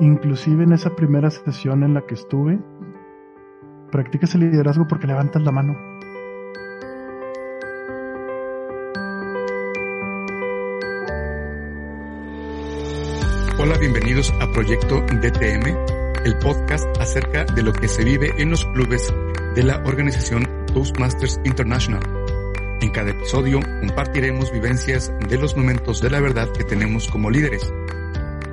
inclusive en esa primera sesión en la que estuve, practicas el liderazgo porque levantas la mano. Hola, bienvenidos a Proyecto DTM, el podcast acerca de lo que se vive en los clubes de la organización Toastmasters International. En cada episodio compartiremos vivencias de los momentos de la verdad que tenemos como líderes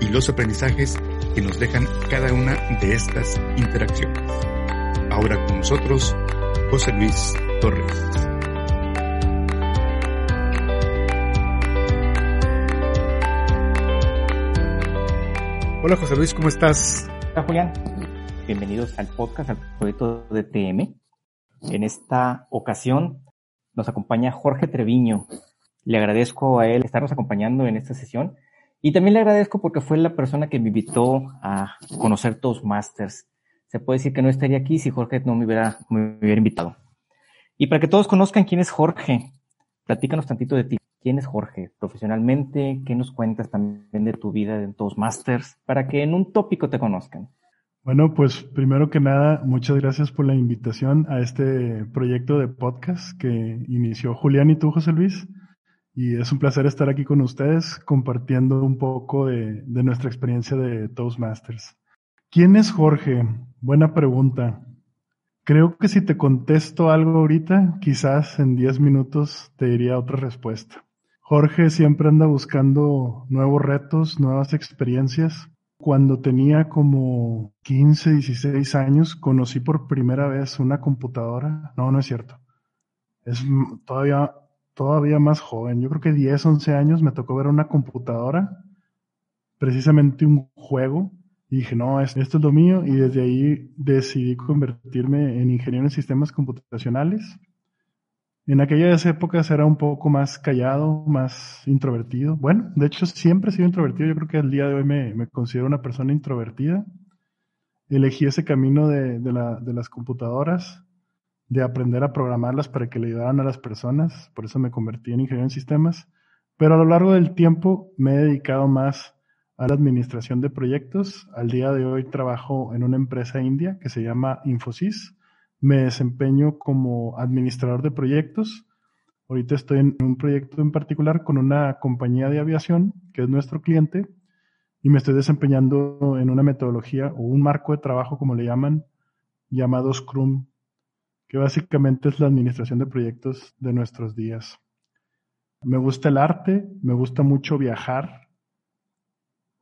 y los aprendizajes que nos dejan cada una de estas interacciones. Ahora con nosotros, José Luis Torres. Hola José Luis, ¿cómo estás? Hola Julián, bienvenidos al podcast, al proyecto de TM. En esta ocasión nos acompaña Jorge Treviño. Le agradezco a él estarnos acompañando en esta sesión y también le agradezco porque fue la persona que me invitó a conocer Toastmasters. Se puede decir que no estaría aquí si Jorge no me hubiera, invitado. Y para que todos conozcan quién es Jorge, platícanos tantito de ti. ¿Quién es Jorge profesionalmente? ¿Qué nos cuentas también de tu vida en Toastmasters? Para que en un tópico te conozcan. Bueno, pues primero que nada, muchas gracias por la invitación a este proyecto de podcast que inició Julián y tú, José Luis y es un placer estar aquí con ustedes compartiendo un poco de, nuestra experiencia de Toastmasters. ¿Quién es Jorge? Buena pregunta. Creo que si te contesto algo ahorita, quizás en 10 minutos te diría otra respuesta. Jorge siempre anda buscando nuevos retos, nuevas experiencias. Cuando tenía como 15, 16 años, conocí por primera vez una computadora. No, no es cierto. Es todavía todavía más joven, yo creo que 10, 11 años me tocó ver una computadora, precisamente un juego, y dije, no, esto es lo mío, y desde ahí decidí convertirme en ingeniero en sistemas computacionales. En aquellas épocas era un poco más callado, más introvertido. Bueno, de hecho siempre he sido introvertido, yo creo que al día de hoy me, considero una persona introvertida. Elegí ese camino de, de las computadoras de aprender a programarlas para que le ayudaran a las personas, por eso me convertí en ingeniero en sistemas, pero a lo largo del tiempo me he dedicado más a la administración de proyectos. Al día de hoy trabajo en una empresa india que se llama Infosys. Me desempeño como administrador de proyectos. Ahorita estoy en un proyecto en particular con una compañía de aviación que es nuestro cliente y me estoy desempeñando en una metodología o un marco de trabajo, como le llaman, llamado Scrum que básicamente es la administración de proyectos de nuestros días. Me gusta el arte, me gusta mucho viajar.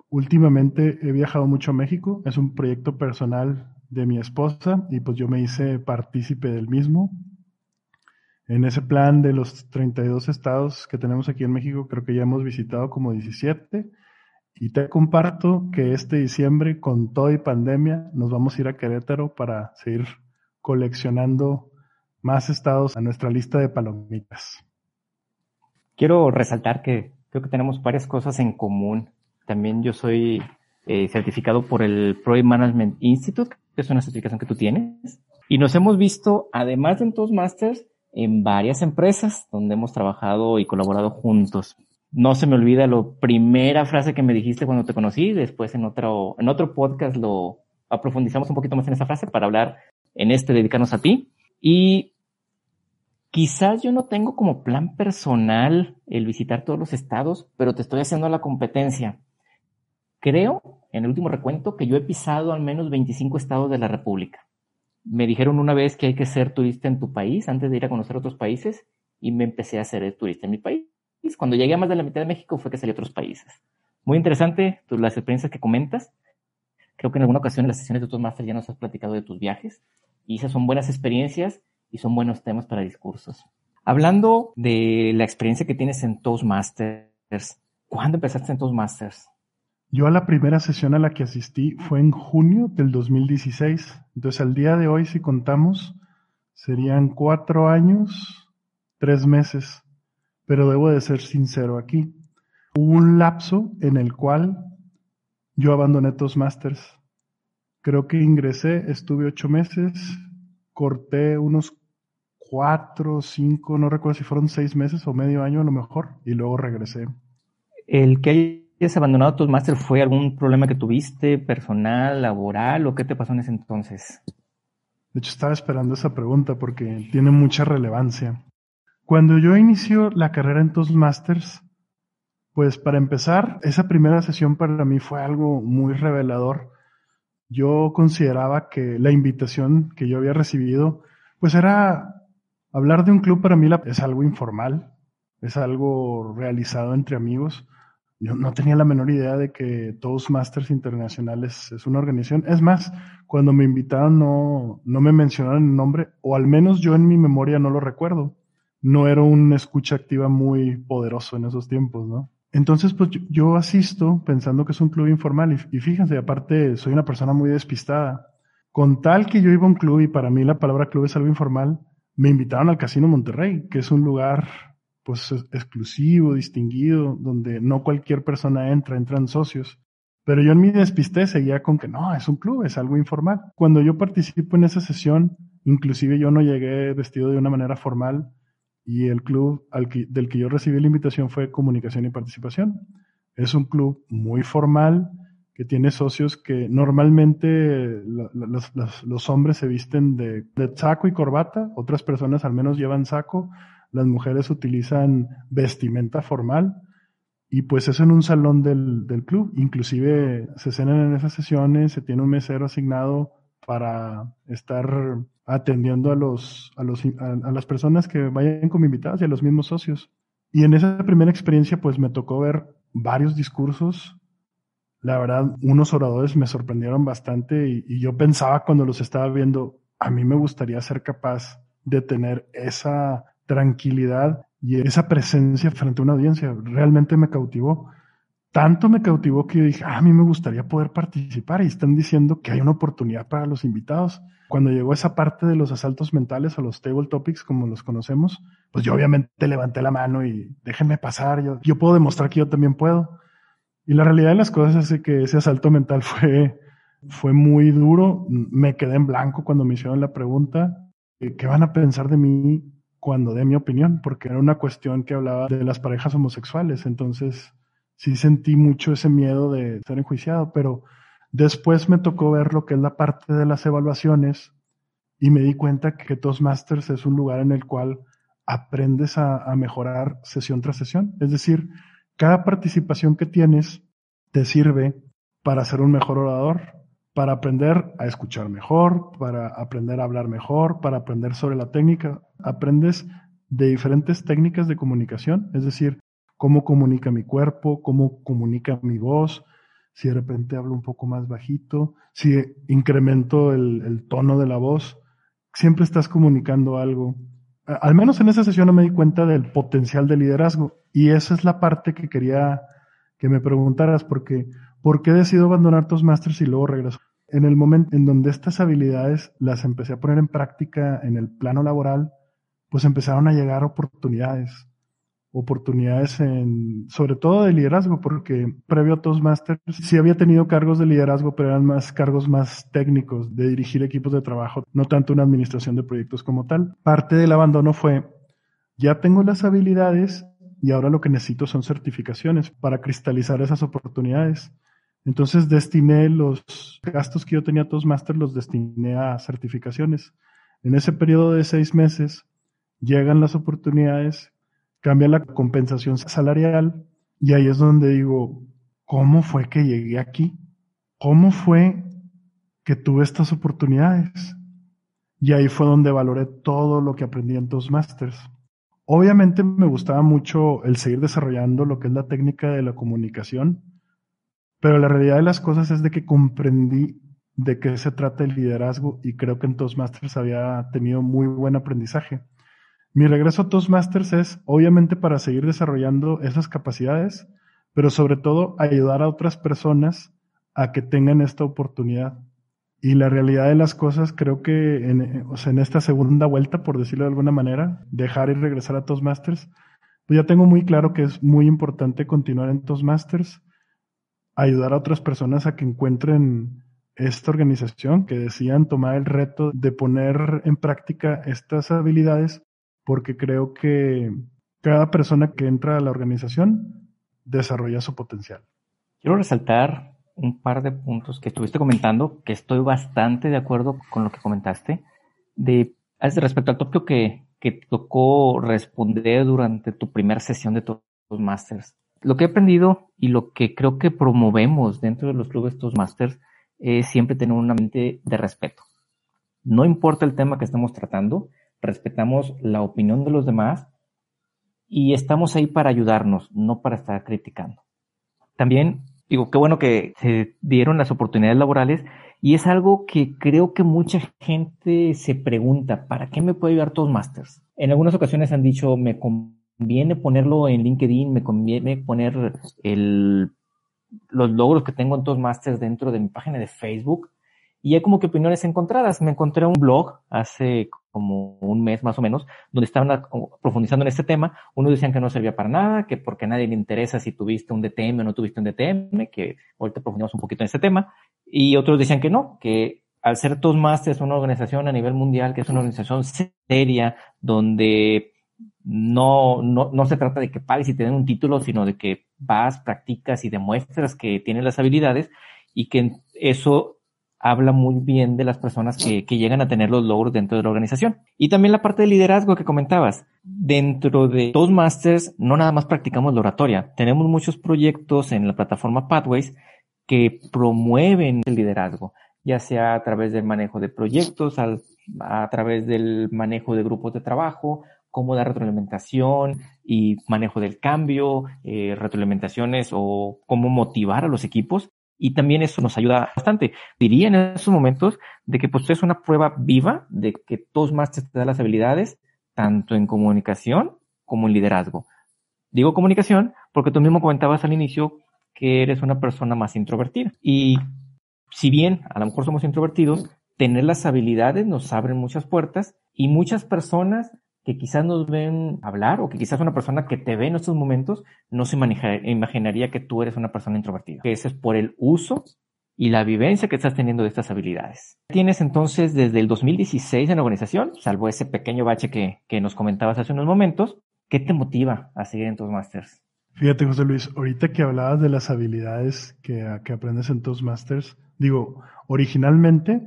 Últimamente he viajado mucho a México, es un proyecto personal de mi esposa y pues yo me hice partícipe del mismo. En ese plan de los 32 estados que tenemos aquí en México, creo que ya hemos visitado como 17 y te comparto que este diciembre, con todo y pandemia, nos vamos a ir a Querétaro para seguir coleccionando más estados a nuestra lista de palomitas. Quiero resaltar que creo que tenemos varias cosas en común. También yo soy eh, certificado por el Project Management Institute, que es una certificación que tú tienes. Y nos hemos visto, además de en Toastmasters, en varias empresas donde hemos trabajado y colaborado juntos. No se me olvida la primera frase que me dijiste cuando te conocí, después en otro, en otro podcast lo aprofundizamos un poquito más en esa frase para hablar en este dedicarnos a ti. Y quizás yo no tengo como plan personal el visitar todos los estados, pero te estoy haciendo la competencia. Creo, en el último recuento, que yo he pisado al menos 25 estados de la República. Me dijeron una vez que hay que ser turista en tu país antes de ir a conocer otros países y me empecé a ser turista en mi país. Cuando llegué a más de la mitad de México fue que salí a otros países. Muy interesante las experiencias que comentas. Creo que en alguna ocasión en las sesiones de tus máster ya nos has platicado de tus viajes y esas son buenas experiencias y son buenos temas para discursos. Hablando de la experiencia que tienes en Toastmasters, ¿cuándo empezaste en Toastmasters? Yo a la primera sesión a la que asistí fue en junio del 2016. Entonces al día de hoy, si contamos, serían cuatro años, tres meses. Pero debo de ser sincero aquí. Hubo un lapso en el cual yo abandoné Toastmasters. Creo que ingresé, estuve ocho meses, corté unos cuatro, cinco, no recuerdo si fueron seis meses o medio año a lo mejor, y luego regresé. El que hayas abandonado Toastmasters fue algún problema que tuviste, personal, laboral, o qué te pasó en ese entonces? De hecho, estaba esperando esa pregunta porque tiene mucha relevancia. Cuando yo inicio la carrera en Toastmasters, pues para empezar, esa primera sesión para mí fue algo muy revelador. Yo consideraba que la invitación que yo había recibido, pues era hablar de un club para mí es algo informal, es algo realizado entre amigos. Yo no tenía la menor idea de que Toastmasters Internacionales es una organización. Es más, cuando me invitaron no, no me mencionaron el nombre, o al menos yo en mi memoria no lo recuerdo. No era una escucha activa muy poderoso en esos tiempos, ¿no? Entonces, pues yo, asisto pensando que es un club informal y, y fíjense, aparte soy una persona muy despistada. Con tal que yo iba a un club y para mí la palabra club es algo informal, me invitaron al Casino Monterrey, que es un lugar pues exclusivo, distinguido, donde no cualquier persona entra, entran socios. Pero yo en mi despisté seguía con que no, es un club, es algo informal. Cuando yo participo en esa sesión, inclusive yo no llegué vestido de una manera formal y el club del que yo recibí la invitación fue Comunicación y Participación. Es un club muy formal que tiene socios que normalmente los, hombres se visten de, de saco y corbata, otras personas al menos llevan saco, las mujeres utilizan vestimenta formal y pues eso en un salón del, del club. Inclusive se cenan en esas sesiones, se tiene un mesero asignado para estar atendiendo a los, a los, a, las personas que vayan como invitadas y a los mismos socios. Y en esa primera experiencia, pues me tocó ver varios discursos. La verdad, unos oradores me sorprendieron bastante y, yo pensaba cuando los estaba viendo, a mí me gustaría ser capaz de tener esa tranquilidad y esa presencia frente a una audiencia. Realmente me cautivó. Tanto me cautivó que yo dije, ah, a mí me gustaría poder participar y están diciendo que hay una oportunidad para los invitados. Cuando llegó esa parte de los asaltos mentales o los table topics como los conocemos, pues yo obviamente levanté la mano y déjenme pasar, yo, puedo demostrar que yo también puedo. Y la realidad de las cosas es que ese asalto mental fue, fue muy duro. Me quedé en blanco cuando me hicieron la pregunta, ¿qué van a pensar de mí cuando dé mi opinión, porque era una cuestión que hablaba de las parejas homosexuales, entonces sí sentí mucho ese miedo de ser enjuiciado, pero después me tocó ver lo que es la parte de las evaluaciones y me di cuenta que Toastmasters es un lugar en el cual aprendes a, a mejorar sesión tras sesión, es decir, cada participación que tienes te sirve para ser un mejor orador, para aprender a escuchar mejor, para aprender a hablar mejor, para aprender sobre la técnica. Aprendes de diferentes técnicas de comunicación, es decir, cómo comunica mi cuerpo, cómo comunica mi voz, si de repente hablo un poco más bajito, si incremento el, tono de la voz, siempre estás comunicando algo. Al menos en esa sesión no me di cuenta del potencial de liderazgo y esa es la parte que quería que me preguntaras porque ¿por qué decido abandonar Toastmasters y luego regreso? En el momento en donde estas habilidades las empecé a poner en práctica en el plano laboral, pues empezaron a llegar oportunidades. Oportunidades en, sobre todo de liderazgo, porque previo a Toastmasters sí había tenido cargos de liderazgo, pero eran más cargos más técnicos, de dirigir equipos de trabajo, no tanto una administración de proyectos como tal. Parte del abandono fue, ya tengo las habilidades y ahora lo que necesito son certificaciones para cristalizar esas oportunidades. Entonces destiné los gastos que yo tenía Toastmaster, los destiné a certificaciones. En ese periodo de seis meses llegan las oportunidades, cambia la compensación salarial y ahí es donde digo, ¿cómo fue que llegué aquí? ¿Cómo fue que tuve estas oportunidades? Y ahí fue donde valoré todo lo que aprendí en Toastmasters. Obviamente me gustaba mucho el seguir desarrollando lo que es la técnica de la comunicación, pero la realidad de las cosas es de que comprendí de qué se trata el liderazgo y creo que en Toastmasters había tenido muy buen aprendizaje. Mi regreso a Toastmasters es obviamente para seguir desarrollando esas capacidades, pero sobre todo ayudar a otras personas a que tengan esta oportunidad. Y la realidad de las cosas, creo que en, en esta segunda vuelta, por decirlo de alguna manera, dejar y regresar a Toastmasters, pues ya tengo muy claro que es muy importante continuar en Toastmasters ayudar a otras personas a que encuentren esta organización, que decían tomar el reto de poner en práctica estas habilidades, porque creo que cada persona que entra a la organización desarrolla su potencial. Quiero resaltar un par de puntos que estuviste comentando, que estoy bastante de acuerdo con lo que comentaste, de respecto al tópico que, que tocó responder durante tu primera sesión de Toastmasters. Lo que he aprendido y lo que creo que promovemos dentro de los clubes Toastmasters es siempre tener una mente de respeto. No importa el tema que estemos tratando, respetamos la opinión de los demás y estamos ahí para ayudarnos, no para estar criticando. También digo, qué bueno que se dieron las oportunidades laborales y es algo que creo que mucha gente se pregunta, ¿para qué me puede ayudar Toastmasters? En algunas ocasiones han dicho, me conviene ponerlo en LinkedIn, me conviene poner el, los logros que tengo en Toastmasters dentro de mi página de Facebook. Y hay como que opiniones encontradas. Me encontré un blog hace como un mes más o menos, donde estaban profundizando en este tema. Unos decían que no servía para nada, que porque a nadie le interesa si tuviste un DTM o no tuviste un DTM, que ahorita profundizamos un poquito en este tema. Y otros decían que no, que al ser Toastmasters una organización a nivel mundial, que es una organización seria, donde no, no, no se trata de que pagues y te den un título, sino de que vas, practicas y demuestras que tienes las habilidades y que eso habla muy bien de las personas que, que, llegan a tener los logros dentro de la organización. Y también la parte de liderazgo que comentabas. Dentro de Toastmasters no nada más practicamos la oratoria. Tenemos muchos proyectos en la plataforma Pathways que promueven el liderazgo, ya sea a través del manejo de proyectos, al, a través del manejo de grupos de trabajo, cómo dar retroalimentación y manejo del cambio, eh, retroalimentaciones o cómo motivar a los equipos. Y también eso nos ayuda bastante. Diría en esos momentos de que pues es una prueba viva de que Toastmasters te da las habilidades tanto en comunicación como en liderazgo. Digo comunicación porque tú mismo comentabas al inicio que eres una persona más introvertida. Y si bien a lo mejor somos introvertidos, tener las habilidades nos abren muchas puertas y muchas personas que quizás nos ven hablar o que quizás una persona que te ve en estos momentos no se imaginaría que tú eres una persona introvertida. Que ese es por el uso y la vivencia que estás teniendo de estas habilidades. Tienes entonces desde el 2016 en la organización, salvo ese pequeño bache que, que nos comentabas hace unos momentos, ¿qué te motiva a seguir en tus masters? Fíjate, José Luis, ahorita que hablabas de las habilidades que, que aprendes en tus masters, digo, originalmente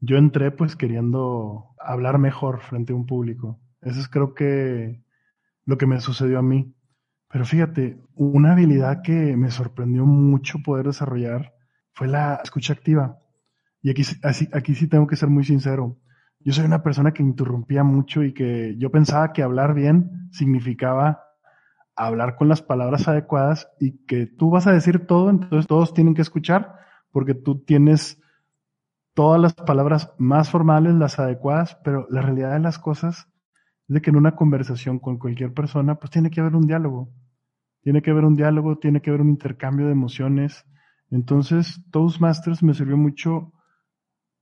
yo entré pues queriendo hablar mejor frente a un público. Eso es creo que lo que me sucedió a mí. Pero fíjate, una habilidad que me sorprendió mucho poder desarrollar fue la escucha activa. Y aquí, aquí sí tengo que ser muy sincero. Yo soy una persona que interrumpía mucho y que yo pensaba que hablar bien significaba hablar con las palabras adecuadas y que tú vas a decir todo, entonces todos tienen que escuchar porque tú tienes todas las palabras más formales, las adecuadas, pero la realidad de las cosas es de que en una conversación con cualquier persona, pues tiene que haber un diálogo. Tiene que haber un diálogo, tiene que haber un intercambio de emociones. Entonces, Toastmasters me sirvió mucho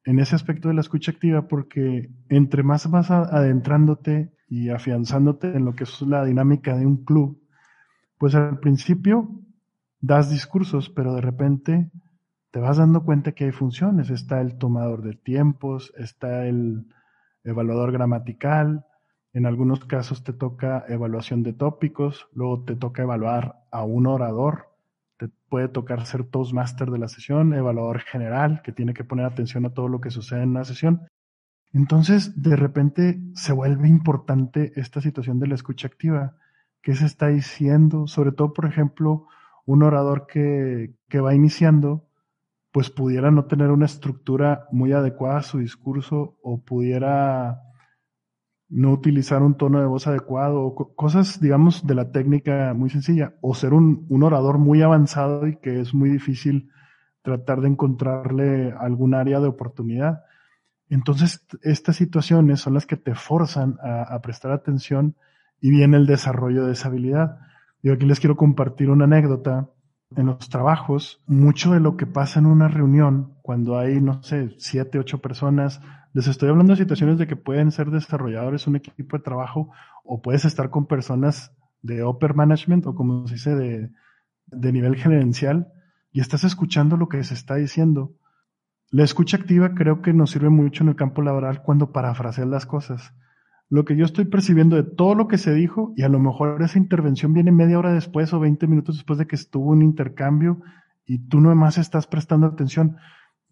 en ese aspecto de la escucha activa porque entre más vas adentrándote y afianzándote en lo que es la dinámica de un club, pues al principio das discursos, pero de repente te vas dando cuenta que hay funciones. Está el tomador de tiempos, está el evaluador gramatical, en algunos casos te toca evaluación de tópicos, luego te toca evaluar a un orador, te puede tocar ser Toastmaster de la sesión, evaluador general, que tiene que poner atención a todo lo que sucede en una sesión. Entonces, de repente se vuelve importante esta situación de la escucha activa. ¿Qué se está diciendo? Sobre todo, por ejemplo, un orador que, que va iniciando, pues pudiera no tener una estructura muy adecuada a su discurso o pudiera no utilizar un tono de voz adecuado, o cosas, digamos, de la técnica muy sencilla, o ser un, un, orador muy avanzado y que es muy difícil tratar de encontrarle algún área de oportunidad. Entonces, estas situaciones son las que te forzan a, a prestar atención y viene el desarrollo de esa habilidad. Yo aquí les quiero compartir una anécdota. En los trabajos, mucho de lo que pasa en una reunión, cuando hay, no sé, siete, ocho personas, les estoy hablando de situaciones de que pueden ser desarrolladores, un equipo de trabajo, o puedes estar con personas de upper management o como se dice de, de nivel gerencial y estás escuchando lo que se está diciendo. La escucha activa creo que nos sirve mucho en el campo laboral cuando parafraseas las cosas. Lo que yo estoy percibiendo de todo lo que se dijo y a lo mejor esa intervención viene media hora después o 20 minutos después de que estuvo un intercambio y tú nomás estás prestando atención.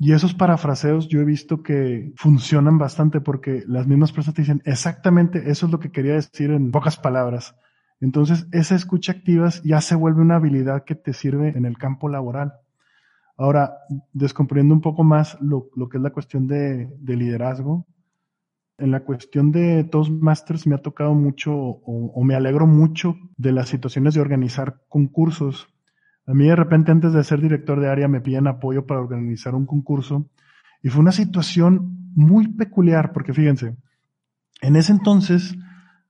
Y esos parafraseos yo he visto que funcionan bastante porque las mismas personas te dicen exactamente eso es lo que quería decir en pocas palabras. Entonces, esa escucha activa ya se vuelve una habilidad que te sirve en el campo laboral. Ahora, descomponiendo un poco más lo, que es la cuestión de, liderazgo, en la cuestión de Toastmasters me ha tocado mucho o, me alegro mucho de las situaciones de organizar concursos a mí de repente antes de ser director de área me piden apoyo para organizar un concurso y fue una situación muy peculiar porque fíjense, en ese entonces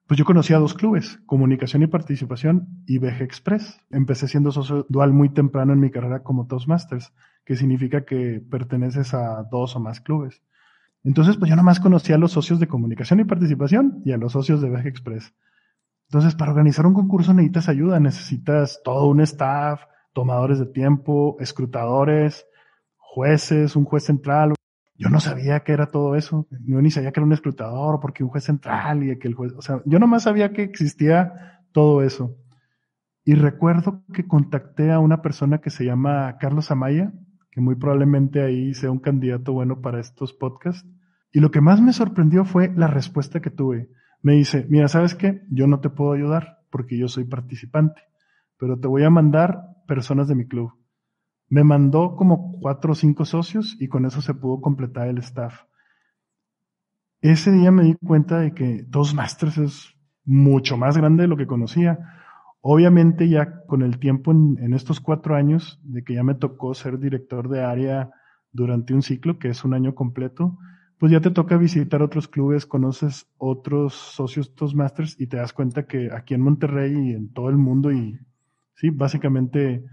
pues yo conocía dos clubes, Comunicación y Participación y VG Express. Empecé siendo socio dual muy temprano en mi carrera como Toastmasters, que significa que perteneces a dos o más clubes. Entonces, pues yo nomás conocía a los socios de Comunicación y Participación y a los socios de VG Express. Entonces, para organizar un concurso necesitas ayuda, necesitas todo un staff, tomadores de tiempo, escrutadores, jueces, un juez central. Yo no sabía que era todo eso. Yo ni sabía que era un escrutador, porque un juez central y que el juez, o sea, yo nomás sabía que existía todo eso. Y recuerdo que contacté a una persona que se llama Carlos Amaya, que muy probablemente ahí sea un candidato bueno para estos podcasts. Y lo que más me sorprendió fue la respuesta que tuve. Me dice, mira, ¿sabes qué? Yo no te puedo ayudar porque yo soy participante, pero te voy a mandar personas de mi club. Me mandó como cuatro o cinco socios y con eso se pudo completar el staff. Ese día me di cuenta de que Toastmasters es mucho más grande de lo que conocía. Obviamente ya con el tiempo en, en, estos cuatro años de que ya me tocó ser director de área durante un ciclo, que es un año completo, pues ya te toca visitar otros clubes, conoces otros socios Toastmasters y te das cuenta que aquí en Monterrey y en todo el mundo y Sí, básicamente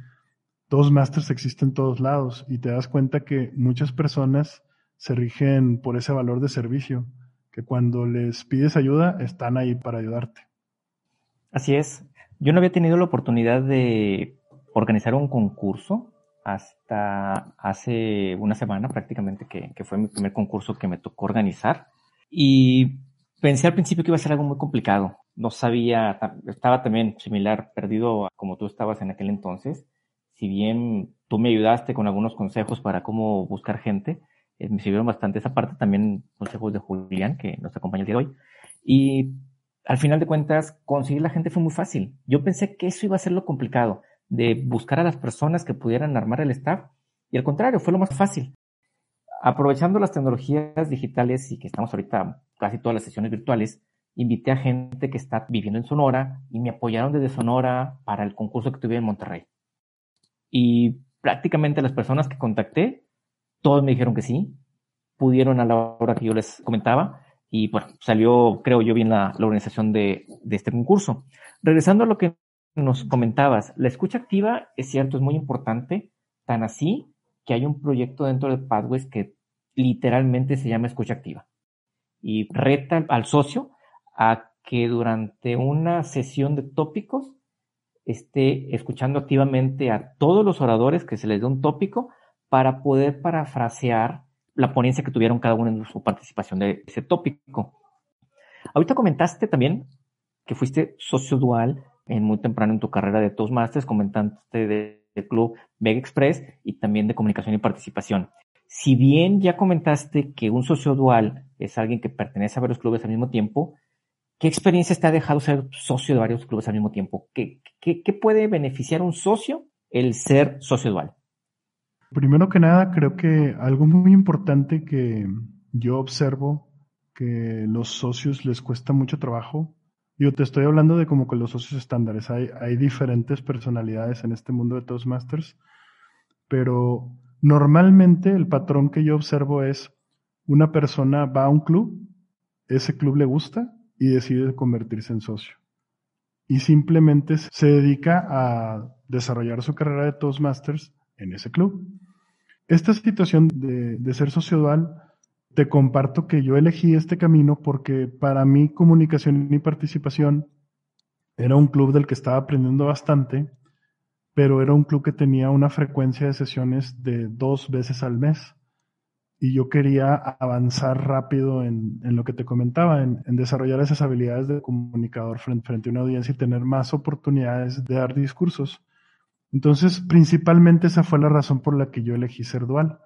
dos masters existen en todos lados y te das cuenta que muchas personas se rigen por ese valor de servicio, que cuando les pides ayuda están ahí para ayudarte. Así es. Yo no había tenido la oportunidad de organizar un concurso hasta hace una semana prácticamente, que, que, fue mi primer concurso que me tocó organizar. Y pensé al principio que iba a ser algo muy complicado no sabía, estaba también similar, perdido como tú estabas en aquel entonces. Si bien tú me ayudaste con algunos consejos para cómo buscar gente, eh, me sirvieron bastante esa parte, también consejos de Julián, que nos acompaña el día de hoy. Y al final de cuentas, conseguir la gente fue muy fácil. Yo pensé que eso iba a ser lo complicado, de buscar a las personas que pudieran armar el staff, y al contrario, fue lo más fácil. Aprovechando las tecnologías digitales y que estamos ahorita casi todas las sesiones virtuales, invité a gente que está viviendo en Sonora y me apoyaron desde Sonora para el concurso que tuve en Monterrey. Y prácticamente las personas que contacté, todos me dijeron que sí, pudieron a la hora que yo les comentaba y bueno, salió, creo yo, bien la, organización de, de este concurso. Regresando a lo que nos comentabas, la escucha activa es cierto, es muy importante, tan así que hay un proyecto dentro de Pathways que literalmente se llama escucha activa y reta al socio a que durante una sesión de tópicos esté escuchando activamente a todos los oradores que se les dé un tópico para poder parafrasear la ponencia que tuvieron cada uno en su participación de ese tópico. Ahorita comentaste también que fuiste socio dual en muy temprano en tu carrera de Toastmasters, comentaste del club Vega Express y también de comunicación y participación. Si bien ya comentaste que un socio dual es alguien que pertenece a varios clubes al mismo tiempo, ¿Qué experiencias te ha dejado ser socio de varios clubes al mismo tiempo? ¿Qué, puede beneficiar a un socio el ser socio dual? Primero que nada, creo que algo muy importante que yo observo que los socios les cuesta mucho trabajo. Yo te estoy hablando de como que los socios estándares. Hay, hay diferentes personalidades en este mundo de Toastmasters, pero normalmente el patrón que yo observo es una persona va a un club, ese club le gusta, y decide convertirse en socio. Y simplemente se dedica a desarrollar su carrera de Toastmasters en ese club. Esta situación de, de ser socio dual, te comparto que yo elegí este camino porque para mí comunicación y participación era un club del que estaba aprendiendo bastante, pero era un club que tenía una frecuencia de sesiones de dos veces al mes y yo quería avanzar rápido en, en lo que te comentaba, en, desarrollar esas habilidades de comunicador frente, frente, a una audiencia y tener más oportunidades de dar discursos. Entonces, principalmente esa fue la razón por la que yo elegí ser dual,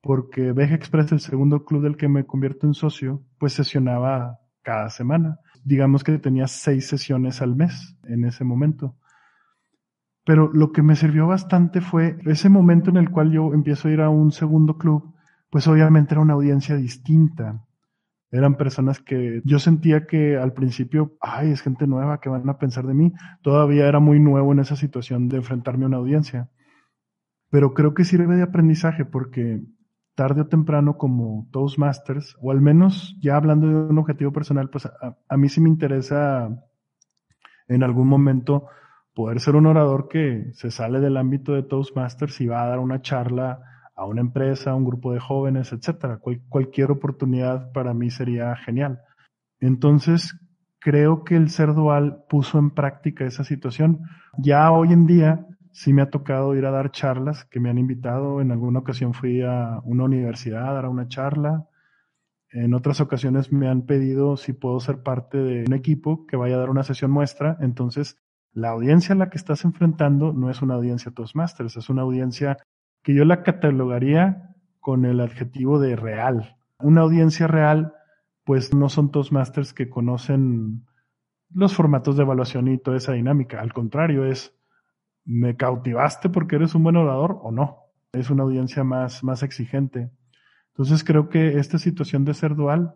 porque Veja Express, el segundo club del que me convierto en socio, pues sesionaba cada semana. Digamos que tenía seis sesiones al mes en ese momento. Pero lo que me sirvió bastante fue ese momento en el cual yo empiezo a ir a un segundo club, pues obviamente era una audiencia distinta. Eran personas que yo sentía que al principio, ay, es gente nueva, que van a pensar de mí? Todavía era muy nuevo en esa situación de enfrentarme a una audiencia. Pero creo que sirve de aprendizaje porque tarde o temprano como Toastmasters, o al menos ya hablando de un objetivo personal, pues a, a mí sí me interesa en algún momento poder ser un orador que se sale del ámbito de Toastmasters y va a dar una charla a una empresa, a un grupo de jóvenes, etcétera. cualquier oportunidad para mí sería genial. Entonces, creo que el ser dual puso en práctica esa situación. Ya hoy en día sí me ha tocado ir a dar charlas que me han invitado. En alguna ocasión fui a una universidad a dar una charla. En otras ocasiones me han pedido si puedo ser parte de un equipo que vaya a dar una sesión muestra. Entonces, la audiencia a la que estás enfrentando no es una audiencia Toastmasters, es una audiencia que yo la catalogaría con el adjetivo de real. Una audiencia real, pues no son Toastmasters que conocen los formatos de evaluación y toda esa dinámica. Al contrario, es, ¿me cautivaste porque eres un buen orador o no? Es una audiencia más, más exigente. Entonces creo que esta situación de ser dual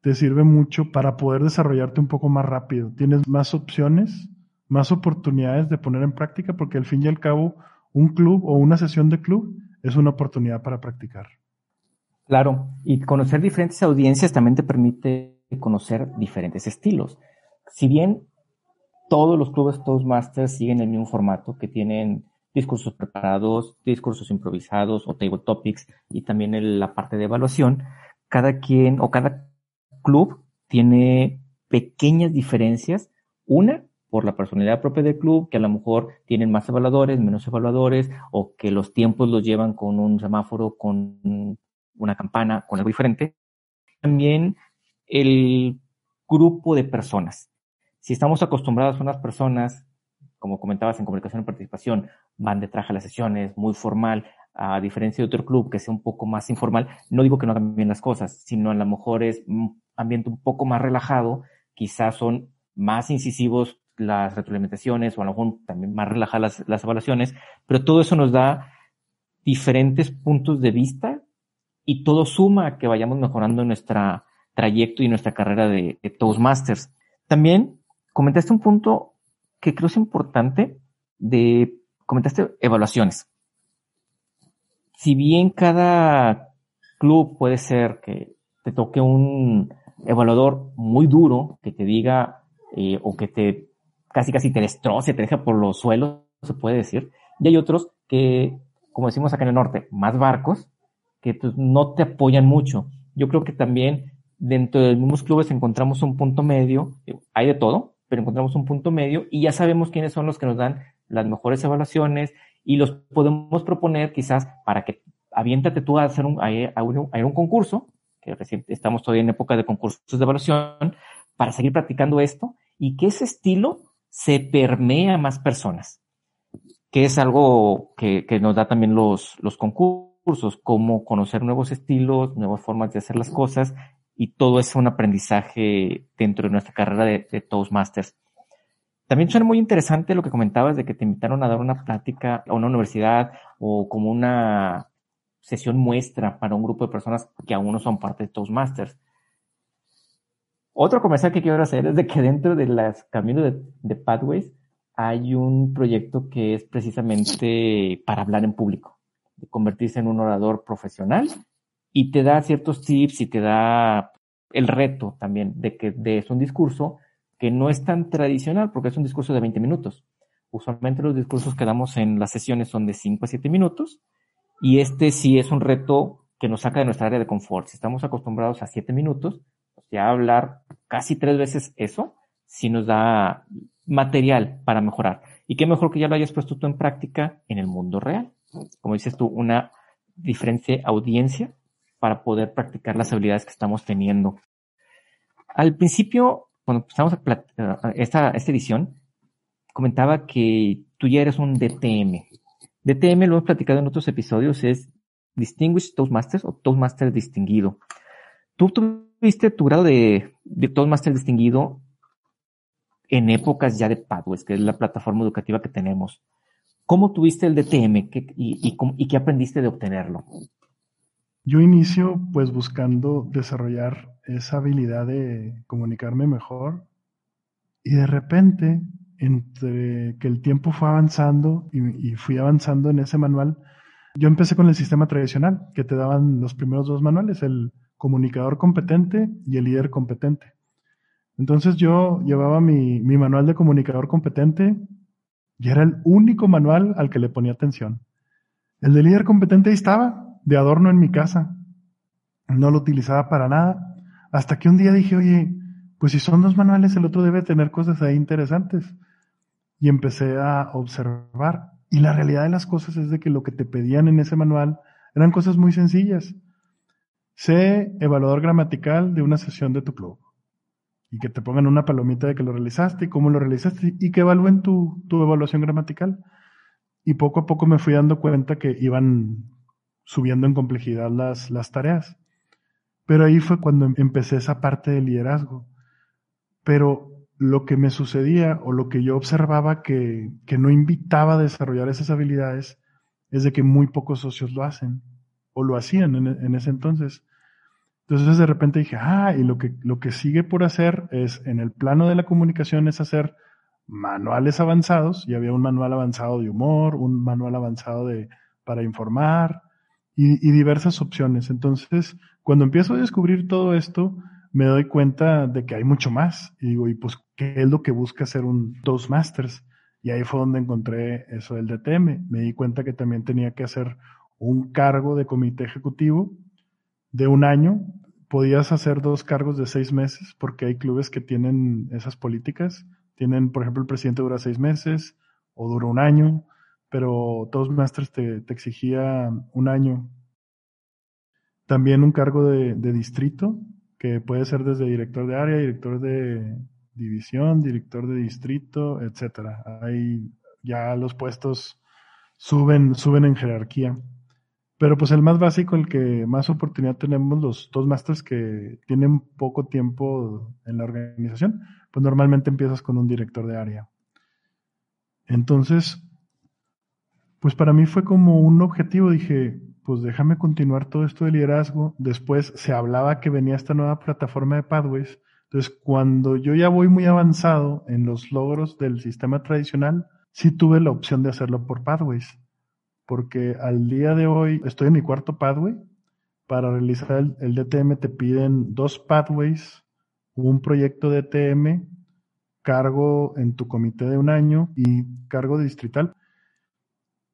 te sirve mucho para poder desarrollarte un poco más rápido. Tienes más opciones, más oportunidades de poner en práctica porque al fin y al cabo un club o una sesión de club es una oportunidad para practicar. Claro, y conocer diferentes audiencias también te permite conocer diferentes estilos. Si bien todos los clubes Toastmasters siguen el mismo formato, que tienen discursos preparados, discursos improvisados o table topics y también la parte de evaluación, cada quien o cada club tiene pequeñas diferencias. Una, por la personalidad propia del club, que a lo mejor tienen más evaluadores, menos evaluadores, o que los tiempos los llevan con un semáforo, con una campana, con algo diferente. También el grupo de personas. Si estamos acostumbrados a unas personas, como comentabas en comunicación y participación, van de traje a las sesiones, muy formal, a diferencia de otro club que sea un poco más informal, no digo que no hagan bien las cosas, sino a lo mejor es un ambiente un poco más relajado, quizás son más incisivos las retroalimentaciones o a lo mejor también más relajadas las, evaluaciones, pero todo eso nos da diferentes puntos de vista y todo suma que vayamos mejorando nuestra trayecto y nuestra carrera de, Toastmasters. También comentaste un punto que creo es importante de, comentaste evaluaciones. Si bien cada club puede ser que te toque un evaluador muy duro que te diga eh, o que te casi casi te destroce, te deja por los suelos, se puede decir. Y hay otros que, como decimos acá en el norte, más barcos, que pues, no te apoyan mucho. Yo creo que también dentro de los mismos clubes encontramos un punto medio, hay de todo, pero encontramos un punto medio y ya sabemos quiénes son los que nos dan las mejores evaluaciones y los podemos proponer quizás para que aviéntate tú a hacer un, a, un, a un concurso, que recién estamos todavía en época de concursos de evaluación, para seguir practicando esto y que ese estilo se permea a más personas, que es algo que, nos da también los, los concursos, como conocer nuevos estilos, nuevas formas de hacer las cosas, y todo es un aprendizaje dentro de nuestra carrera de, de Toastmasters. También suena muy interesante lo que comentabas de que te invitaron a dar una plática a una universidad o como una sesión muestra para un grupo de personas que aún no son parte de Toastmasters. Otro comercial que quiero hacer es de que dentro de las caminos de, Pathways hay un proyecto que es precisamente para hablar en público, de convertirse en un orador profesional y te da ciertos tips y te da el reto también de que des un discurso que no es tan tradicional porque es un discurso de 20 minutos. Usualmente los discursos que damos en las sesiones son de 5 a 7 minutos y este sí es un reto que nos saca de nuestra área de confort. Si estamos acostumbrados a 7 minutos, ya hablar casi tres veces eso, si nos da material para mejorar. Y qué mejor que ya lo hayas puesto tú en práctica en el mundo real. Como dices tú, una diferente audiencia para poder practicar las habilidades que estamos teniendo. Al principio, cuando empezamos esta, esta edición, comentaba que tú ya eres un DTM. DTM, lo hemos platicado en otros episodios, es Distinguished Toastmasters o Toastmaster distinguido. Tú tuviste tu grado de, Toastmaster distinguido en épocas ya de Padwes, que es la plataforma educativa que tenemos. ¿Cómo tuviste el DTM y, y, qué aprendiste de obtenerlo? Yo inicio pues buscando desarrollar esa habilidad de comunicarme mejor y de repente entre que el tiempo fue avanzando y, fui avanzando en ese manual, yo empecé con el sistema tradicional que te daban los primeros dos manuales, el comunicador competente y el líder competente. Entonces yo llevaba mi, mi manual de comunicador competente y era el único manual al que le ponía atención. El de líder competente ahí estaba, de adorno en mi casa. No lo utilizaba para nada. Hasta que un día dije, oye, pues si son dos manuales, el otro debe tener cosas ahí interesantes. Y empecé a observar. Y la realidad de las cosas es de que lo que te pedían en ese manual eran cosas muy sencillas. Sé evaluador gramatical de una sesión de tu club. Y que te pongan una palomita de que lo realizaste y cómo lo realizaste y que evalúen tu, tu evaluación gramatical. Y poco a poco me fui dando cuenta que iban subiendo en complejidad las, las tareas. Pero ahí fue cuando empecé esa parte de liderazgo. Pero lo que me sucedía o lo que yo observaba que, que no invitaba a desarrollar esas habilidades es de que muy pocos socios lo hacen o lo hacían en, ese entonces. Entonces de repente dije, ah, y lo que, lo que sigue por hacer es, en el plano de la comunicación, es hacer manuales avanzados, y había un manual avanzado de humor, un manual avanzado de, para informar, y, diversas opciones. Entonces, cuando empiezo a descubrir todo esto, me doy cuenta de que hay mucho más. Y digo, ¿y pues qué es lo que busca hacer un Toastmasters? Y ahí fue donde encontré eso del DTM. Me di cuenta que también tenía que hacer un cargo de comité ejecutivo de un año. Podías hacer dos cargos de seis meses porque hay clubes que tienen esas políticas. Tienen, por ejemplo, el presidente dura seis meses o dura un año pero Toastmasters te, te exigía un año. También un cargo de, de, distrito, que puede ser desde director de área, director de división, director de distrito, etcétera. Ahí ya los puestos suben, suben en jerarquía. Pero pues el más básico, el que más oportunidad tenemos los Toastmasters que tienen poco tiempo en la organización, pues normalmente empiezas con un director de área. Entonces, pues para mí fue como un objetivo. Dije, pues déjame continuar todo esto de liderazgo. Después se hablaba que venía esta nueva plataforma de Pathways. Entonces, cuando yo ya voy muy avanzado en los logros del sistema tradicional, sí tuve la opción de hacerlo por Pathways. Porque al día de hoy estoy en mi cuarto Pathway. Para realizar el, DTM te piden dos Pathways, un proyecto de DTM, cargo en tu comité de un año y cargo distrital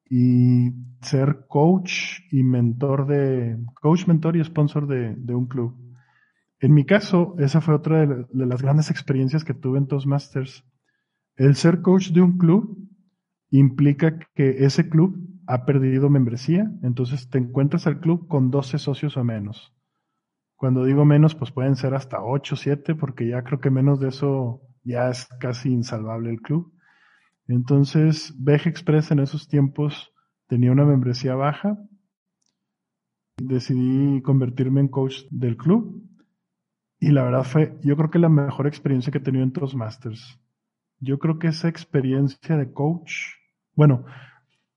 y ser coach y mentor de, coach, mentor y sponsor de, de un club. En mi caso, esa fue otra de, las grandes experiencias que tuve en Toastmasters. El ser coach de un club implica que ese club ha perdido membresía, entonces te encuentras al club con 12 socios o menos. Cuando digo menos, pues pueden ser hasta 8, 7, porque ya creo que menos de eso ya es casi insalvable el club. Entonces, Veja Express en esos tiempos tenía una membresía baja. Decidí convertirme en coach del club. Y la verdad fue, yo creo que la mejor experiencia que he tenido en Toastmasters. Yo creo que esa experiencia de coach, bueno,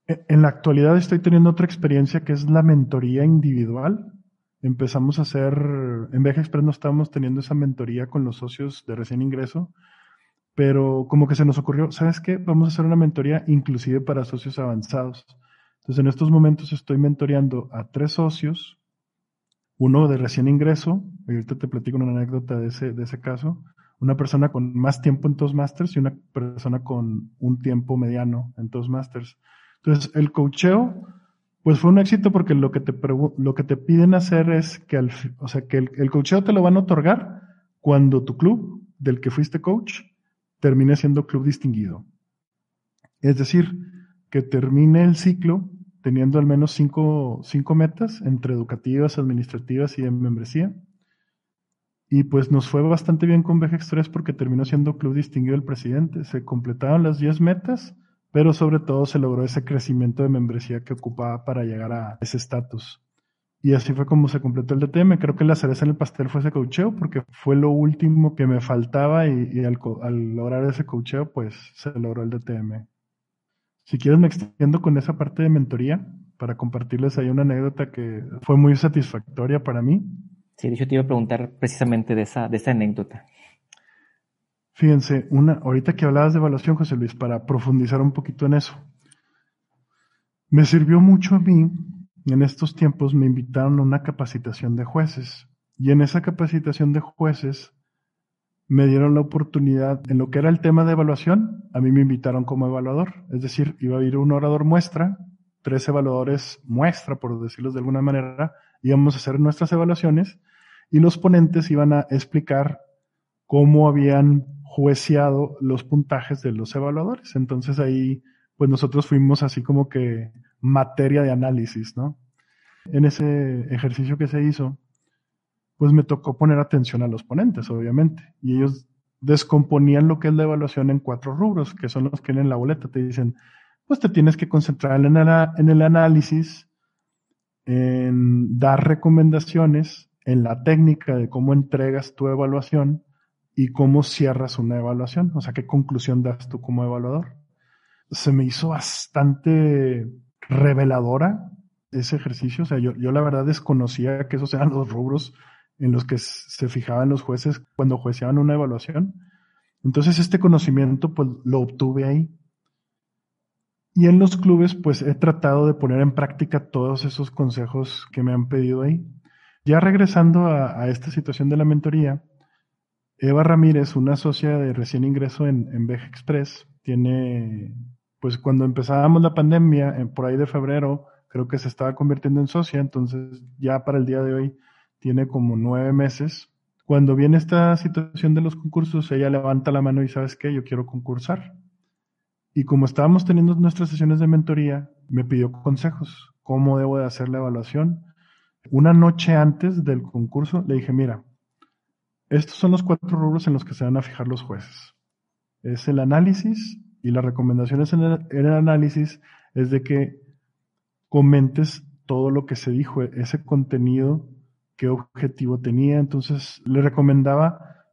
en la actualidad estoy teniendo otra experiencia que es la mentoría individual. Empezamos a hacer, en Veja Express no estábamos teniendo esa mentoría con los socios de recién ingreso, pero como que se nos ocurrió, ¿sabes qué? Vamos a hacer una mentoría inclusive para socios avanzados. Entonces, en estos momentos estoy mentoreando a tres socios, uno de recién ingreso, ahorita te platico una anécdota de ese, de ese caso, una persona con más tiempo en Toastmasters y una persona con un tiempo mediano en Toastmasters. Entonces, el coacheo, pues fue un éxito porque lo que te, lo que te piden hacer es que, al, o sea, que el, el coacheo te lo van a otorgar cuando tu club del que fuiste coach termine siendo club distinguido. Es decir, que termine el ciclo teniendo al menos cinco, cinco metas entre educativas, administrativas y de membresía. Y pues nos fue bastante bien con Vejex 3 porque terminó siendo club distinguido el presidente. Se completaron las 10 metas, pero sobre todo se logró ese crecimiento de membresía que ocupaba para llegar a ese estatus. Y así fue como se completó el DTM. Creo que la cereza en el pastel fue ese cocheo porque fue lo último que me faltaba y, al, lograr ese cocheo, pues se logró el DTM. Si quieres me extiendo con esa parte de mentoría para compartirles ahí una anécdota que fue muy satisfactoria para mí. Sí, de hecho te iba a preguntar precisamente de esa, de esa anécdota. Fíjense, una, ahorita que hablabas de evaluación, José Luis, para profundizar un poquito en eso. Me sirvió mucho a mí en estos tiempos me invitaron a una capacitación de jueces. Y en esa capacitación de jueces me dieron la oportunidad, en lo que era el tema de evaluación, a mí me invitaron como evaluador. Es decir, iba a ir un orador muestra, tres evaluadores muestra, por decirlo de alguna manera, íbamos a hacer nuestras evaluaciones y los ponentes iban a explicar cómo habían jueceado los puntajes de los evaluadores. Entonces ahí, pues nosotros fuimos así como que materia de análisis, ¿no? En ese ejercicio que se hizo, pues me tocó poner atención a los ponentes, obviamente, y ellos descomponían lo que es la evaluación en cuatro rubros, que son los que en la boleta te dicen, pues te tienes que concentrar en el, en el análisis, en dar recomendaciones, en la técnica de cómo entregas tu evaluación y cómo cierras una evaluación, o sea, qué conclusión das tú como evaluador. Se me hizo bastante reveladora ese ejercicio. O sea, yo, yo la verdad desconocía que esos eran los rubros en los que se fijaban los jueces cuando jueceaban una evaluación. Entonces este conocimiento pues lo obtuve ahí. Y en los clubes pues he tratado de poner en práctica todos esos consejos que me han pedido ahí. Ya regresando a, esta situación de la mentoría, Eva Ramírez, una socia de recién ingreso en, en Express, tiene pues cuando empezábamos la pandemia, por ahí de febrero, creo que se estaba convirtiendo en socia, entonces ya para el día de hoy tiene como nueve meses. Cuando viene esta situación de los concursos, ella levanta la mano y sabes qué, yo quiero concursar. Y como estábamos teniendo nuestras sesiones de mentoría, me pidió consejos, cómo debo de hacer la evaluación. Una noche antes del concurso le dije, mira, estos son los cuatro rubros en los que se van a fijar los jueces. Es el análisis, y las recomendaciones en el, análisis es de que comentes todo lo que se dijo, ese contenido, qué objetivo tenía. Entonces, le recomendaba,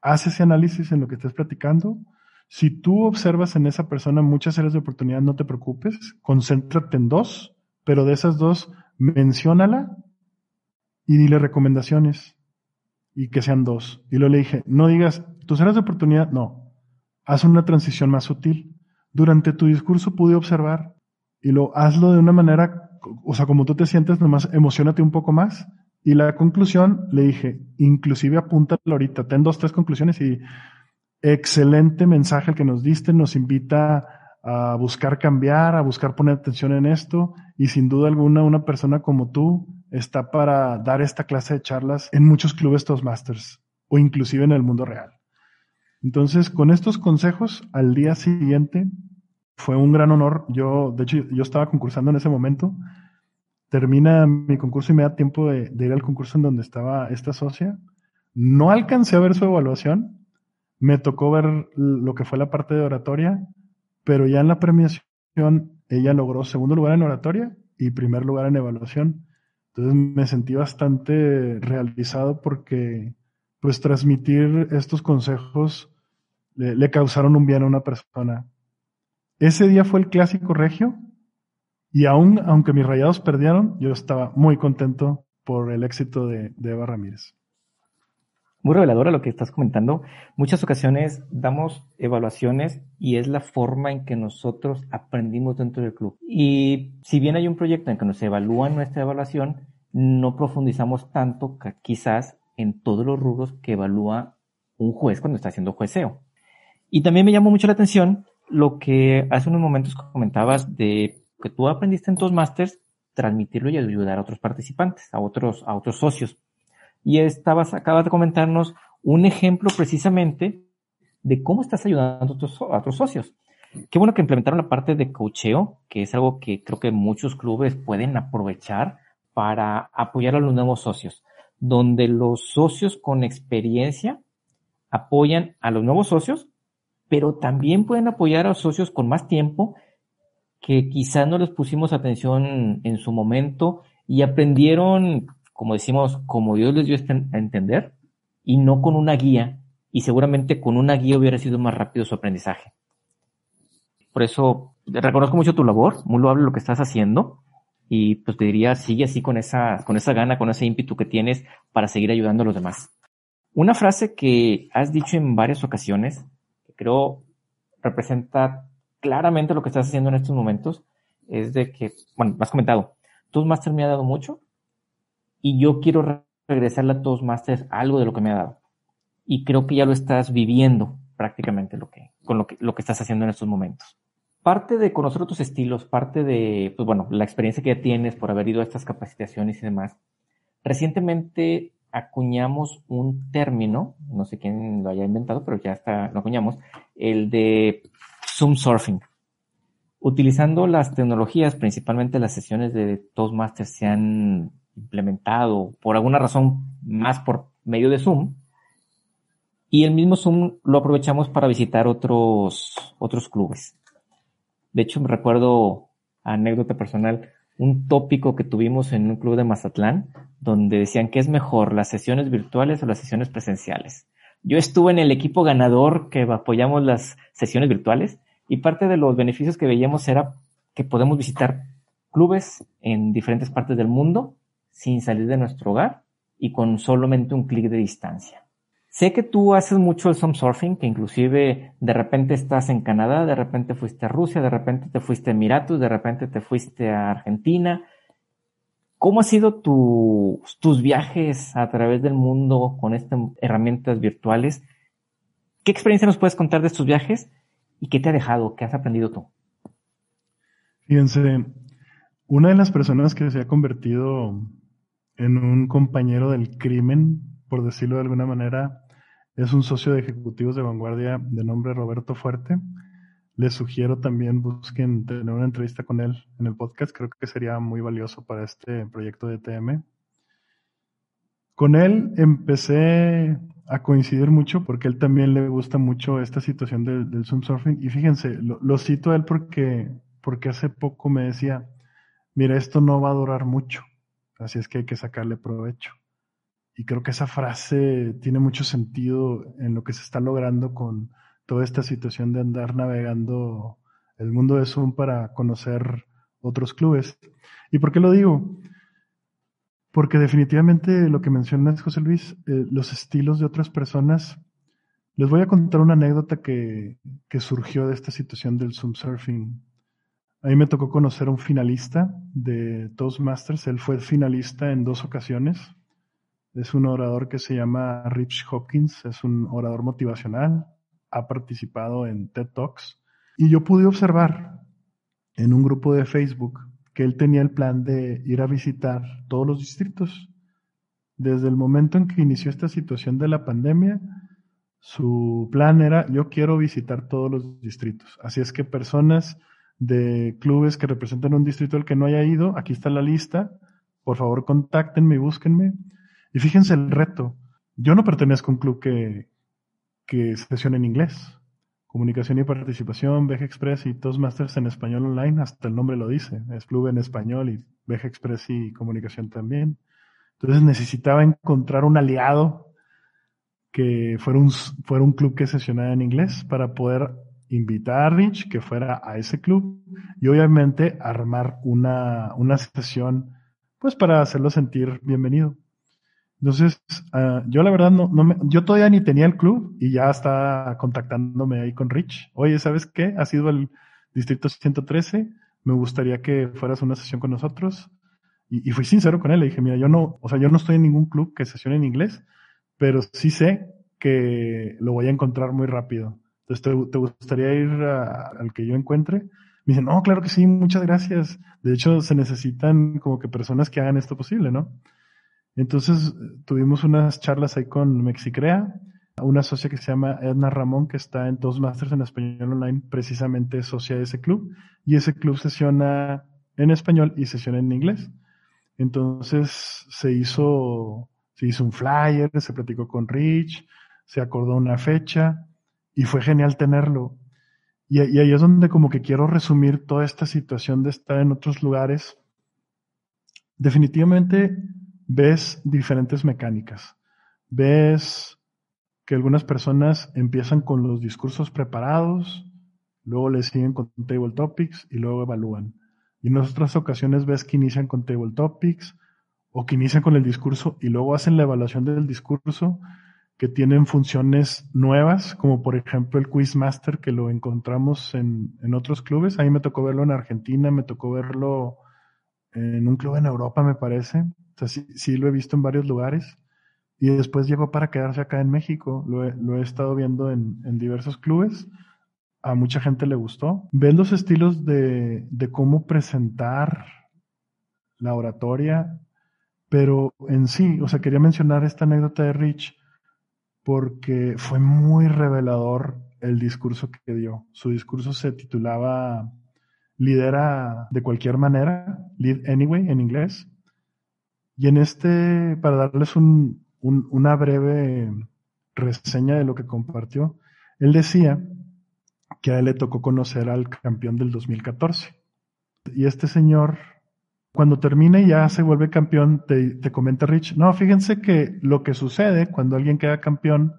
haz ese análisis en lo que estés platicando. Si tú observas en esa persona muchas áreas de oportunidad, no te preocupes, concéntrate en dos, pero de esas dos, menciónala y dile recomendaciones y que sean dos. Y luego le dije, no digas tus áreas de oportunidad, no, haz una transición más sutil. Durante tu discurso pude observar y lo hazlo de una manera, o sea, como tú te sientes, nomás emocionate un poco más. Y la conclusión, le dije, inclusive apúntalo ahorita, ten dos, tres conclusiones y excelente mensaje el que nos diste, nos invita a buscar cambiar, a buscar poner atención en esto y sin duda alguna una persona como tú está para dar esta clase de charlas en muchos clubes Toastmasters o inclusive en el mundo real. Entonces, con estos consejos, al día siguiente fue un gran honor. Yo, de hecho, yo estaba concursando en ese momento. Termina mi concurso y me da tiempo de, ir al concurso en donde estaba esta socia. No alcancé a ver su evaluación. Me tocó ver lo que fue la parte de oratoria, pero ya en la premiación ella logró segundo lugar en oratoria y primer lugar en evaluación. Entonces me sentí bastante realizado porque pues transmitir estos consejos le, causaron un bien a una persona. Ese día fue el clásico regio y aún, aunque mis rayados perdieron, yo estaba muy contento por el éxito de, de Eva Ramírez. Muy reveladora lo que estás comentando. Muchas ocasiones damos evaluaciones y es la forma en que nosotros aprendimos dentro del club. Y si bien hay un proyecto en que nos evalúan nuestra evaluación, no profundizamos tanto quizás en todos los rubros que evalúa un juez cuando está haciendo jueceo. Y también me llamó mucho la atención lo que hace unos momentos comentabas de que tú aprendiste en tus másters, transmitirlo y ayudar a otros participantes, a otros, a otros socios. Y estabas, acabas de comentarnos un ejemplo precisamente de cómo estás ayudando a otros, a otros socios. Qué bueno que implementaron la parte de cocheo, que es algo que creo que muchos clubes pueden aprovechar para apoyar a los nuevos socios. donde los socios con experiencia apoyan a los nuevos socios, pero también pueden apoyar a los socios con más tiempo que quizás no les pusimos atención en su momento y aprendieron, como decimos, como Dios les dio a entender y no con una guía. Y seguramente con una guía hubiera sido más rápido su aprendizaje. Por eso reconozco mucho tu labor, muy loable lo que estás haciendo y pues te diría, sigue así con esa, con esa gana, con ese ímpetu que tienes para seguir ayudando a los demás. Una frase que has dicho en varias ocasiones, que creo representa claramente lo que estás haciendo en estos momentos, es de que, bueno, has comentado, Toastmasters me ha dado mucho y yo quiero regresarle a Toastmasters algo de lo que me ha dado. Y creo que ya lo estás viviendo prácticamente lo que, con lo que, lo que estás haciendo en estos momentos parte de conocer otros estilos, parte de, pues bueno, la experiencia que ya tienes por haber ido a estas capacitaciones y demás, recientemente acuñamos un término, no sé quién lo haya inventado, pero ya está, lo acuñamos, el de Zoom Surfing. Utilizando las tecnologías, principalmente las sesiones de Toastmasters se han implementado por alguna razón más por medio de Zoom. Y el mismo Zoom lo aprovechamos para visitar otros, otros clubes. De hecho, me recuerdo, anécdota personal, un tópico que tuvimos en un club de Mazatlán, donde decían que es mejor las sesiones virtuales o las sesiones presenciales. Yo estuve en el equipo ganador que apoyamos las sesiones virtuales y parte de los beneficios que veíamos era que podemos visitar clubes en diferentes partes del mundo sin salir de nuestro hogar y con solamente un clic de distancia. Sé que tú haces mucho el surfing, que inclusive de repente estás en Canadá, de repente fuiste a Rusia, de repente te fuiste a Emiratos, de repente te fuiste a Argentina. ¿Cómo han sido tus viajes a través del mundo con estas herramientas virtuales? ¿Qué experiencia nos puedes contar de estos viajes y qué te ha dejado, qué has aprendido tú? Fíjense, una de las personas que se ha convertido en un compañero del crimen por decirlo de alguna manera, es un socio de ejecutivos de vanguardia de nombre Roberto Fuerte. Les sugiero también busquen tener una entrevista con él en el podcast. Creo que sería muy valioso para este proyecto de TM. Con él empecé a coincidir mucho porque él también le gusta mucho esta situación del Zoom Surfing. Y fíjense, lo, lo, cito a él porque, porque hace poco me decía, mira, esto no va a durar mucho, así es que hay que sacarle provecho. Y creo que esa frase tiene mucho sentido en lo que se está logrando con toda esta situación de andar navegando el mundo de Zoom para conocer otros clubes. ¿Y por qué lo digo? Porque definitivamente lo que mencionas, José Luis, eh, los estilos de otras personas. Les voy a contar una anécdota que, que surgió de esta situación del Zoom surfing. A mí me tocó conocer a un finalista de Toastmasters. Él fue finalista en dos ocasiones es un orador que se llama Rich Hopkins, es un orador motivacional, ha participado en TED Talks y yo pude observar en un grupo de Facebook que él tenía el plan de ir a visitar todos los distritos. Desde el momento en que inició esta situación de la pandemia, su plan era yo quiero visitar todos los distritos. Así es que personas de clubes que representan un distrito al que no haya ido, aquí está la lista, por favor contáctenme y búsquenme y fíjense el reto. Yo no pertenezco a un club que, que sesiona en inglés. Comunicación y participación, Veja Express y Toastmasters en español online, hasta el nombre lo dice. Es club en español y Veja Express y comunicación también. Entonces necesitaba encontrar un aliado que fuera un, fuera un club que sesionara en inglés para poder invitar a Rich que fuera a ese club y obviamente armar una, una sesión pues para hacerlo sentir bienvenido. Entonces, uh, yo la verdad no, no me, yo todavía ni tenía el club y ya está contactándome ahí con Rich. Oye, ¿sabes qué? Ha sido el distrito 113. Me gustaría que fueras una sesión con nosotros. Y, y, fui sincero con él. Le dije, mira, yo no, o sea, yo no estoy en ningún club que sesione en inglés, pero sí sé que lo voy a encontrar muy rápido. Entonces, ¿te, gustaría ir al que yo encuentre? Me dice, no, claro que sí, muchas gracias. De hecho, se necesitan como que personas que hagan esto posible, ¿no? Entonces tuvimos unas charlas ahí con Mexicrea, una socia que se llama Edna Ramón, que está en Toastmasters en español online, precisamente socia de ese club, y ese club sesiona en español y sesiona en inglés. Entonces se hizo, Se hizo un flyer, se platicó con Rich, se acordó una fecha y fue genial tenerlo. Y, y ahí es donde como que quiero resumir toda esta situación de estar en otros lugares. Definitivamente ves diferentes mecánicas. Ves que algunas personas empiezan con los discursos preparados, luego le siguen con table topics y luego evalúan. Y en otras ocasiones ves que inician con table topics o que inician con el discurso y luego hacen la evaluación del discurso que tienen funciones nuevas, como por ejemplo el Quizmaster que lo encontramos en, en otros clubes. A mí me tocó verlo en Argentina, me tocó verlo en un club en Europa, me parece. O sea, sí, sí lo he visto en varios lugares. Y después llegó para quedarse acá en México. Lo he, estado viendo en, en diversos clubes a mucha gente le gustó. Ves los estilos de, de cómo presentar la oratoria, pero en sí, o sea, quería mencionar esta anécdota de Rich porque fue muy revelador el discurso que dio. Su discurso se titulaba Lidera de cualquier manera, Lead Anyway en inglés. Y en este, para darles un, un, una breve reseña de lo que compartió, él decía que a él le tocó conocer al campeón del 2014. Y este señor, cuando termina y ya se vuelve campeón, te, te, comenta Rich, no, fíjense que lo que sucede cuando alguien queda campeón,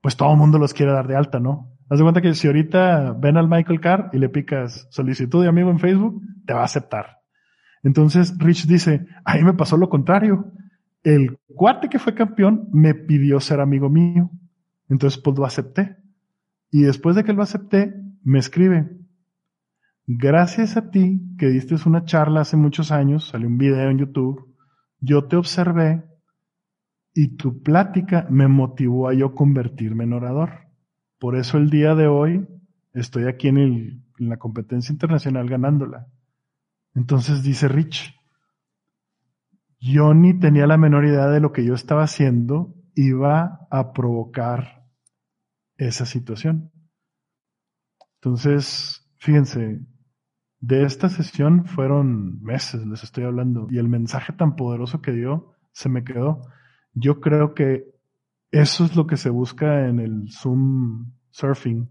pues todo el mundo los quiere dar de alta, ¿no? Haz de cuenta que si ahorita ven al Michael Carr y le picas solicitud de amigo en Facebook, te va a aceptar. Entonces Rich dice, a mí me pasó lo contrario. El cuate que fue campeón me pidió ser amigo mío. Entonces pues lo acepté. Y después de que lo acepté, me escribe, gracias a ti que diste una charla hace muchos años, salió un video en YouTube, yo te observé y tu plática me motivó a yo convertirme en orador. Por eso el día de hoy estoy aquí en, la competencia internacional ganándola. Entonces dice Rich, yo ni tenía la menor idea de lo que yo estaba haciendo iba a provocar esa situación. Entonces, fíjense, de esta sesión fueron meses, les estoy hablando, y el mensaje tan poderoso que dio se me quedó. Yo creo que eso es lo que se busca en el Zoom surfing,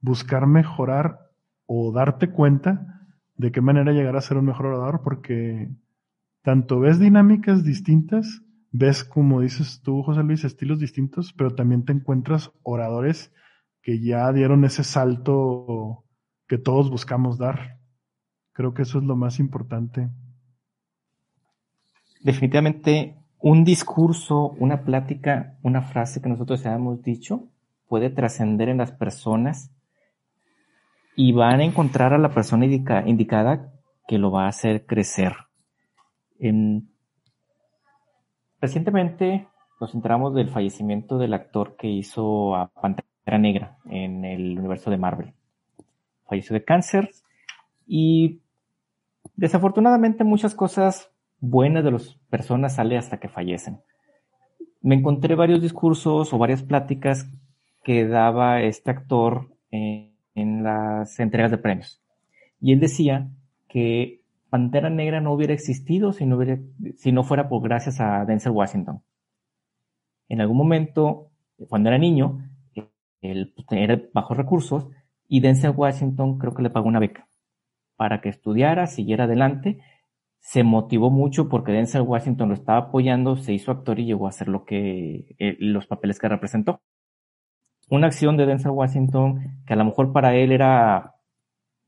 buscar mejorar o darte cuenta de qué manera llegar a ser un mejor orador, porque tanto ves dinámicas distintas ves, como dices tú, José Luis, estilos distintos, pero también te encuentras oradores que ya dieron ese salto que todos buscamos dar. Creo que eso es lo más importante. Definitivamente, un discurso, una plática, una frase que nosotros hayamos dicho puede trascender en las personas y van a encontrar a la persona indica, indicada que lo va a hacer crecer. En, Recientemente nos enteramos del fallecimiento del actor que hizo a Pantera Negra en el universo de Marvel. Falleció de cáncer y desafortunadamente muchas cosas buenas de las personas salen hasta que fallecen. Me encontré varios discursos o varias pláticas que daba este actor en, en las entregas de premios. Y él decía que Pantera Negra no hubiera existido si no, hubiera, si no fuera por gracias a Denzel Washington. En algún momento, cuando era niño, él pues, era bajos recursos y Denzel Washington creo que le pagó una beca para que estudiara, siguiera adelante. Se motivó mucho porque Denzel Washington lo estaba apoyando, se hizo actor y llegó a hacer lo que eh, los papeles que representó. Una acción de Denzel Washington que a lo mejor para él era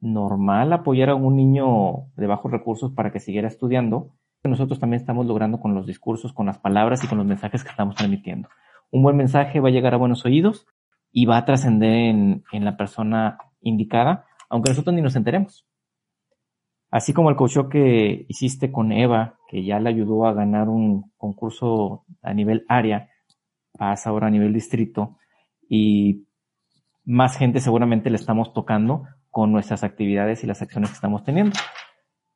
normal apoyar a un niño de bajos recursos para que siguiera estudiando, nosotros también estamos logrando con los discursos, con las palabras y con los mensajes que estamos transmitiendo. Un buen mensaje va a llegar a buenos oídos y va a trascender en, en, la persona indicada, aunque nosotros ni nos enteremos. Así como el coach que hiciste con Eva, que ya le ayudó a ganar un concurso a nivel área, pasa ahora a nivel distrito y más gente seguramente le estamos tocando con nuestras actividades y las acciones que estamos teniendo.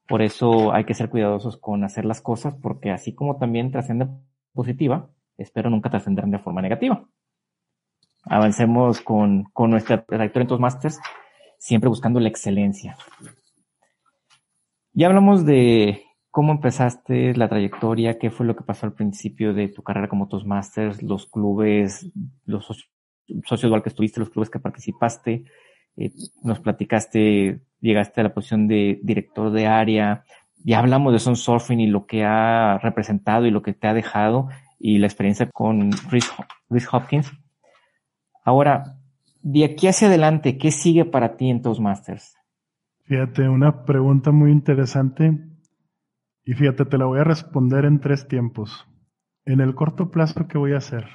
Por eso hay que ser cuidadosos con hacer las cosas, porque así como también trasciende positiva, espero nunca trascender de forma negativa. Avancemos con, con nuestra trayectoria en Toastmasters, siempre buscando la excelencia. Ya hablamos de ¿Cómo empezaste la trayectoria? ¿Qué fue lo que pasó al principio de tu carrera como Toastmasters? Los clubes, los socios, dual que estuviste, los clubes que participaste. Eh, nos platicaste, llegaste a la posición de director de área. Ya hablamos de Son Surfing y lo que ha representado y lo que te ha dejado y la experiencia con Chris, Hopkins. Ahora, de aquí hacia adelante, ¿qué sigue para ti en Toastmasters? Fíjate, una pregunta muy interesante y fíjate, te la voy a responder en tres tiempos. En el corto plazo, ¿qué voy a hacer?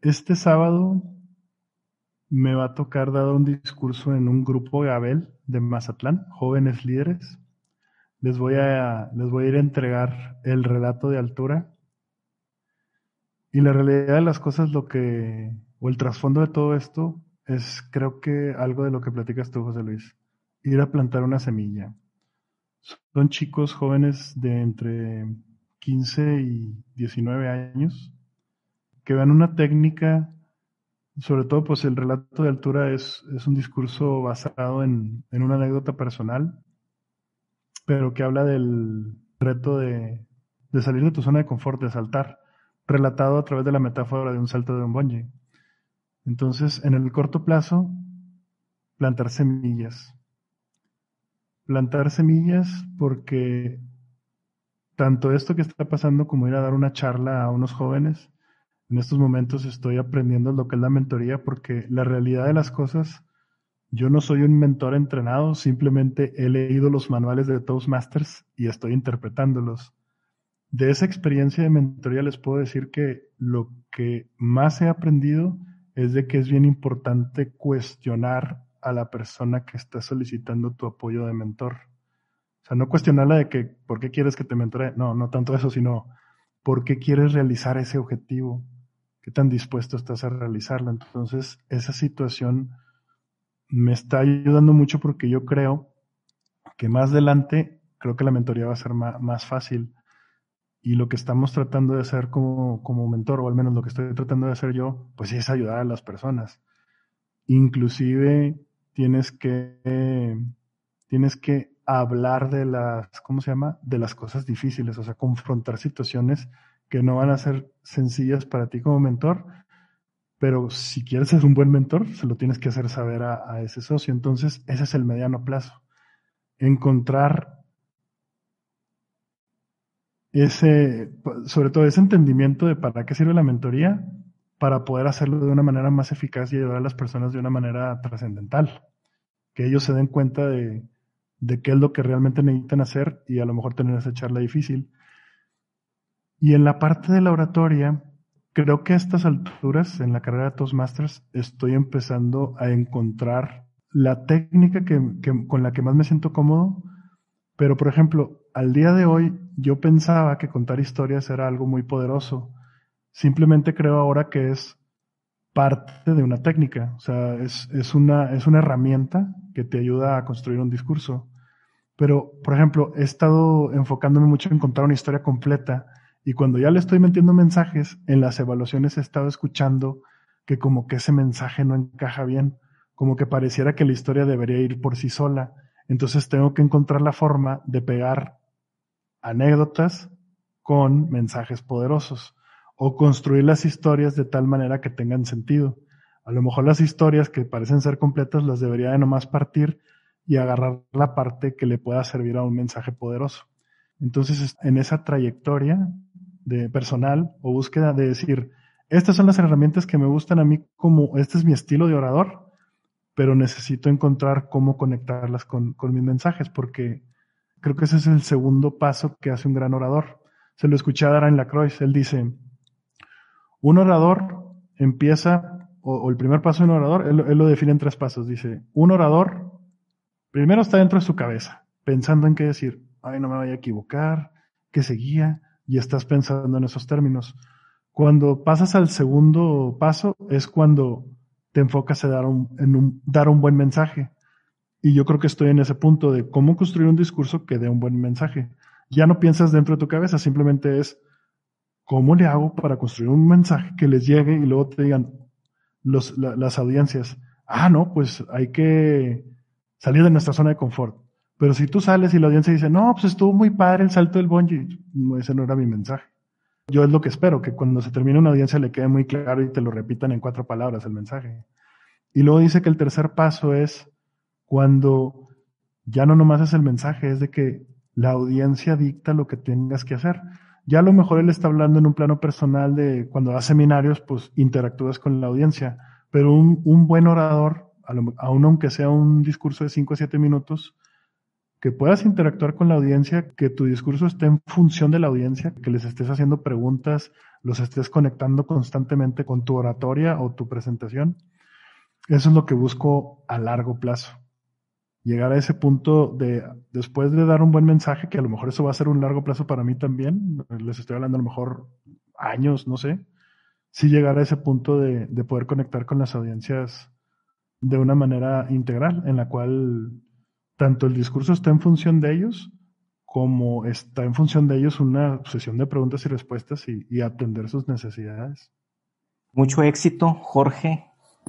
Este sábado me va a tocar dar un discurso en un grupo Gabel de Mazatlán, jóvenes líderes. Les voy a, les voy a ir a entregar el relato de altura. Y la realidad de las cosas, lo que, o el trasfondo de todo esto, es creo que algo de lo que platicas tú, José Luis. Ir a plantar una semilla. Son chicos jóvenes de entre 15 y 19 años que vean una técnica, sobre todo pues el relato de altura es, un discurso basado en, una anécdota personal, pero que habla del reto de, de, salir de tu zona de confort, de saltar, relatado a través de la metáfora de un salto de un bungee. Entonces, en el corto plazo, plantar semillas plantar semillas porque tanto esto que está pasando como ir a dar una charla a unos jóvenes, en estos momentos estoy aprendiendo lo que es la mentoría porque la realidad de las cosas, yo no soy un mentor entrenado, simplemente he leído los manuales de Toastmasters y estoy interpretándolos. De esa experiencia de mentoría les puedo decir que lo que más he aprendido es de que es bien importante cuestionar a la persona que está solicitando tu apoyo de mentor. O sea, no cuestionarla de que, ¿por qué quieres que te mentore? No, no tanto eso, sino, ¿por qué quieres realizar ese objetivo? ¿Qué tan dispuesto estás a realizarlo? Entonces, esa situación me está ayudando mucho porque yo creo que más adelante, creo que la mentoría va a ser más, más fácil. Y lo que estamos tratando de hacer como, como mentor, o al menos lo que estoy tratando de hacer yo, pues es ayudar a las personas. Inclusive tienes que, tienes que hablar de las, ¿cómo se llama? De las cosas difíciles, o sea, confrontar situaciones que no van a ser sencillas para ti como mentor, pero si quieres ser un buen mentor, se lo tienes que hacer saber a ese socio. Entonces, ese es el mediano plazo. Encontrar ese, sobre todo ese entendimiento de para qué sirve la mentoría para poder hacerlo de una manera más eficaz y ayudar a las personas de una manera trascendental. Que ellos se den cuenta de, qué es lo que realmente necesitan hacer y a lo mejor tener esa charla difícil. Y en la parte de la oratoria, creo que a estas alturas, en la carrera de Toastmasters, estoy empezando a encontrar la técnica que, con la que más me siento cómodo. Pero, por ejemplo, al día de hoy, yo pensaba que contar historias era algo muy poderoso Simplemente creo ahora que es parte de una técnica, o sea, es, es, una, es una herramienta que te ayuda a construir un discurso. Pero, por ejemplo, he estado enfocándome mucho en contar una historia completa y cuando ya le estoy metiendo mensajes, en las evaluaciones he estado escuchando que como que ese mensaje no encaja bien, como que pareciera que la historia debería ir por sí sola. Entonces tengo que encontrar la forma de pegar anécdotas con mensajes poderosos o construir las historias de tal manera que tengan sentido. A lo mejor las historias que parecen ser completas las debería de nomás partir y agarrar la parte que le pueda servir a un mensaje poderoso. Entonces, en esa trayectoria de personal o búsqueda de decir, estas son las herramientas que me gustan a mí como, este es mi estilo de orador, pero necesito encontrar cómo conectarlas con, con mis mensajes, porque creo que ese es el segundo paso que hace un gran orador. Se lo escuché a Dara la Lacroix, él dice, un orador empieza, o, el primer paso de un orador, él, lo define en tres pasos. Dice, un orador primero está dentro de su cabeza, pensando en qué decir, ay, no me vaya a equivocar, qué seguía, y estás pensando en esos términos. Cuando pasas al segundo paso es cuando te enfocas en dar un buen mensaje. Y yo creo que estoy en ese punto de cómo construir un discurso que dé un buen mensaje. Ya no piensas dentro de tu cabeza, simplemente es ¿Cómo le hago para construir un mensaje que les llegue y luego te digan los, las audiencias, ah, no, pues hay que salir de nuestra zona de confort? Pero si tú sales y la audiencia dice, no, pues estuvo muy padre el salto del bungee, no, ese no era mi mensaje. Yo es lo que espero, que cuando se termine una audiencia le quede muy claro y te lo repitan en cuatro palabras el mensaje. Y luego dice que el tercer paso es cuando ya no nomás es el mensaje, es de que la audiencia dicta lo que tengas que hacer. Ya a lo mejor él está hablando en un plano personal de cuando das seminarios, pues interactúas con la audiencia, pero un, buen orador, aun aunque sea un discurso de 5 a 7 minutos, que puedas interactuar con la audiencia, que tu discurso esté en función de la audiencia, que les estés haciendo preguntas, los estés conectando constantemente con tu oratoria o tu presentación. Eso es lo que busco a largo plazo. Llegar a ese punto de, después de dar un buen mensaje, que a lo mejor eso va a ser un largo plazo para mí también, les estoy hablando a lo mejor años, no sé, sí llegar a ese punto de, de poder conectar con las audiencias de una manera integral, en la cual tanto el discurso está en función de ellos, como está en función de ellos una sesión de preguntas y respuestas y, y atender sus necesidades. Mucho éxito, Jorge,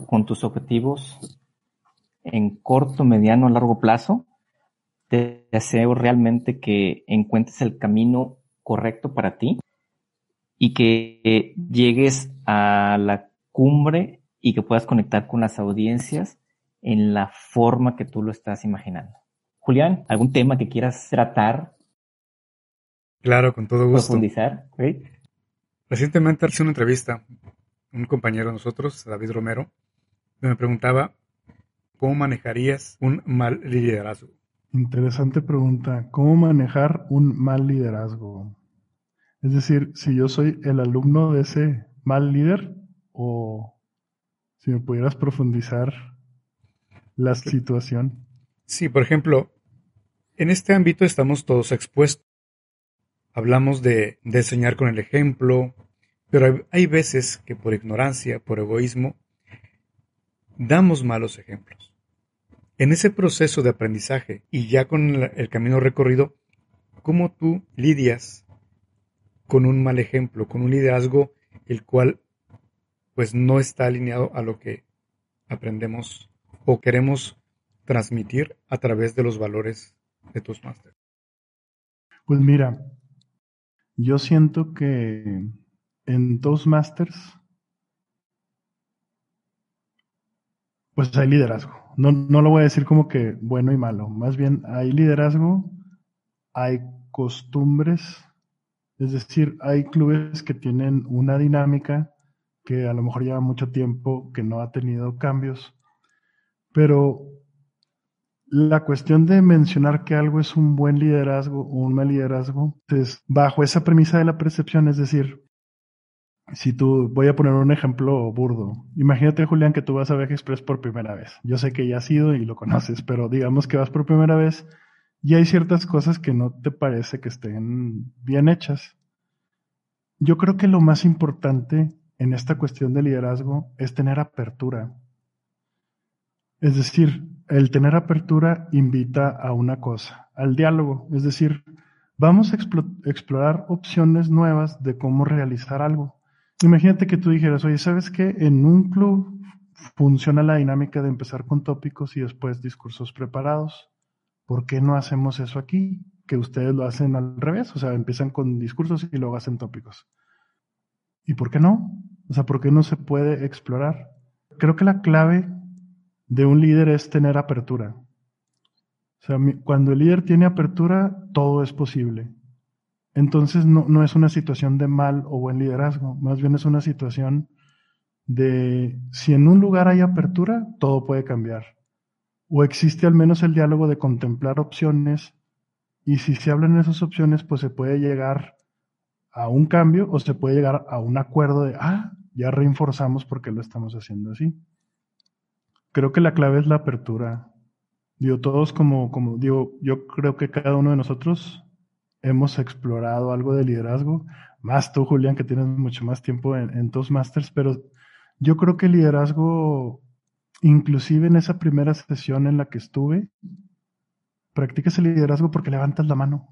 con tus objetivos en corto, mediano, largo plazo. Te deseo realmente que encuentres el camino correcto para ti y que llegues a la cumbre y que puedas conectar con las audiencias en la forma que tú lo estás imaginando. Julián, ¿algún tema que quieras tratar? Claro, con todo gusto. Profundizar. Recientemente hice una entrevista, un compañero de nosotros, David Romero, me preguntaba cómo manejarías un mal liderazgo. Interesante pregunta. ¿Cómo manejar un mal liderazgo? Es decir, si yo soy el alumno de ese mal líder o si me pudieras profundizar la situación. Sí, por ejemplo, en este ámbito estamos todos expuestos. Hablamos de, de enseñar con el ejemplo, pero hay, hay veces que por ignorancia, por egoísmo, damos malos ejemplos. En ese proceso de aprendizaje y ya con el camino recorrido, ¿cómo tú lidias con un mal ejemplo, con un liderazgo el cual pues no está alineado a lo que aprendemos o queremos transmitir a través de los valores de tus másteres? Pues mira, yo siento que en Toastmasters pues hay liderazgo. No, no lo voy a decir como que bueno y malo. Más bien hay liderazgo, hay costumbres, es decir, hay clubes que tienen una dinámica que a lo mejor lleva mucho tiempo, que no ha tenido cambios, pero la cuestión de mencionar que algo es un buen liderazgo o un mal liderazgo es bajo esa premisa de la percepción, es decir, si tú, voy a poner un ejemplo burdo. Imagínate, Julián, que tú vas a Viaje Express por primera vez. Yo sé que ya has ido y lo conoces, pero digamos que vas por primera vez y hay ciertas cosas que no te parece que estén bien hechas. Yo creo que lo más importante en esta cuestión de liderazgo es tener apertura. Es decir, el tener apertura invita a una cosa, al diálogo. Es decir, vamos a explorar opciones nuevas de cómo realizar algo. Imagínate que tú dijeras, oye, ¿sabes qué? En un club funciona la dinámica de empezar con tópicos y después discursos preparados. ¿Por qué no hacemos eso aquí? Que ustedes lo hacen al revés, o sea, empiezan con discursos y luego hacen tópicos. ¿Y por qué no? O sea, ¿por qué no se puede explorar? Creo que la clave de un líder es tener apertura. O sea, cuando el líder tiene apertura, todo es posible. Entonces no, no es una situación de mal o buen liderazgo, más bien es una situación de si en un lugar hay apertura, todo puede cambiar. O existe al menos el diálogo de contemplar opciones y si se hablan esas opciones, pues se puede llegar a un cambio o se puede llegar a un acuerdo de, ah, ya reforzamos porque lo estamos haciendo así. Creo que la clave es la apertura. Digo, todos como, como, digo, yo creo que cada uno de nosotros hemos explorado algo de liderazgo, más tú, Julián, que tienes mucho más tiempo en, en Toastmasters, pero yo creo que el liderazgo, inclusive en esa primera sesión en la que estuve, practicas el liderazgo porque levantas la mano.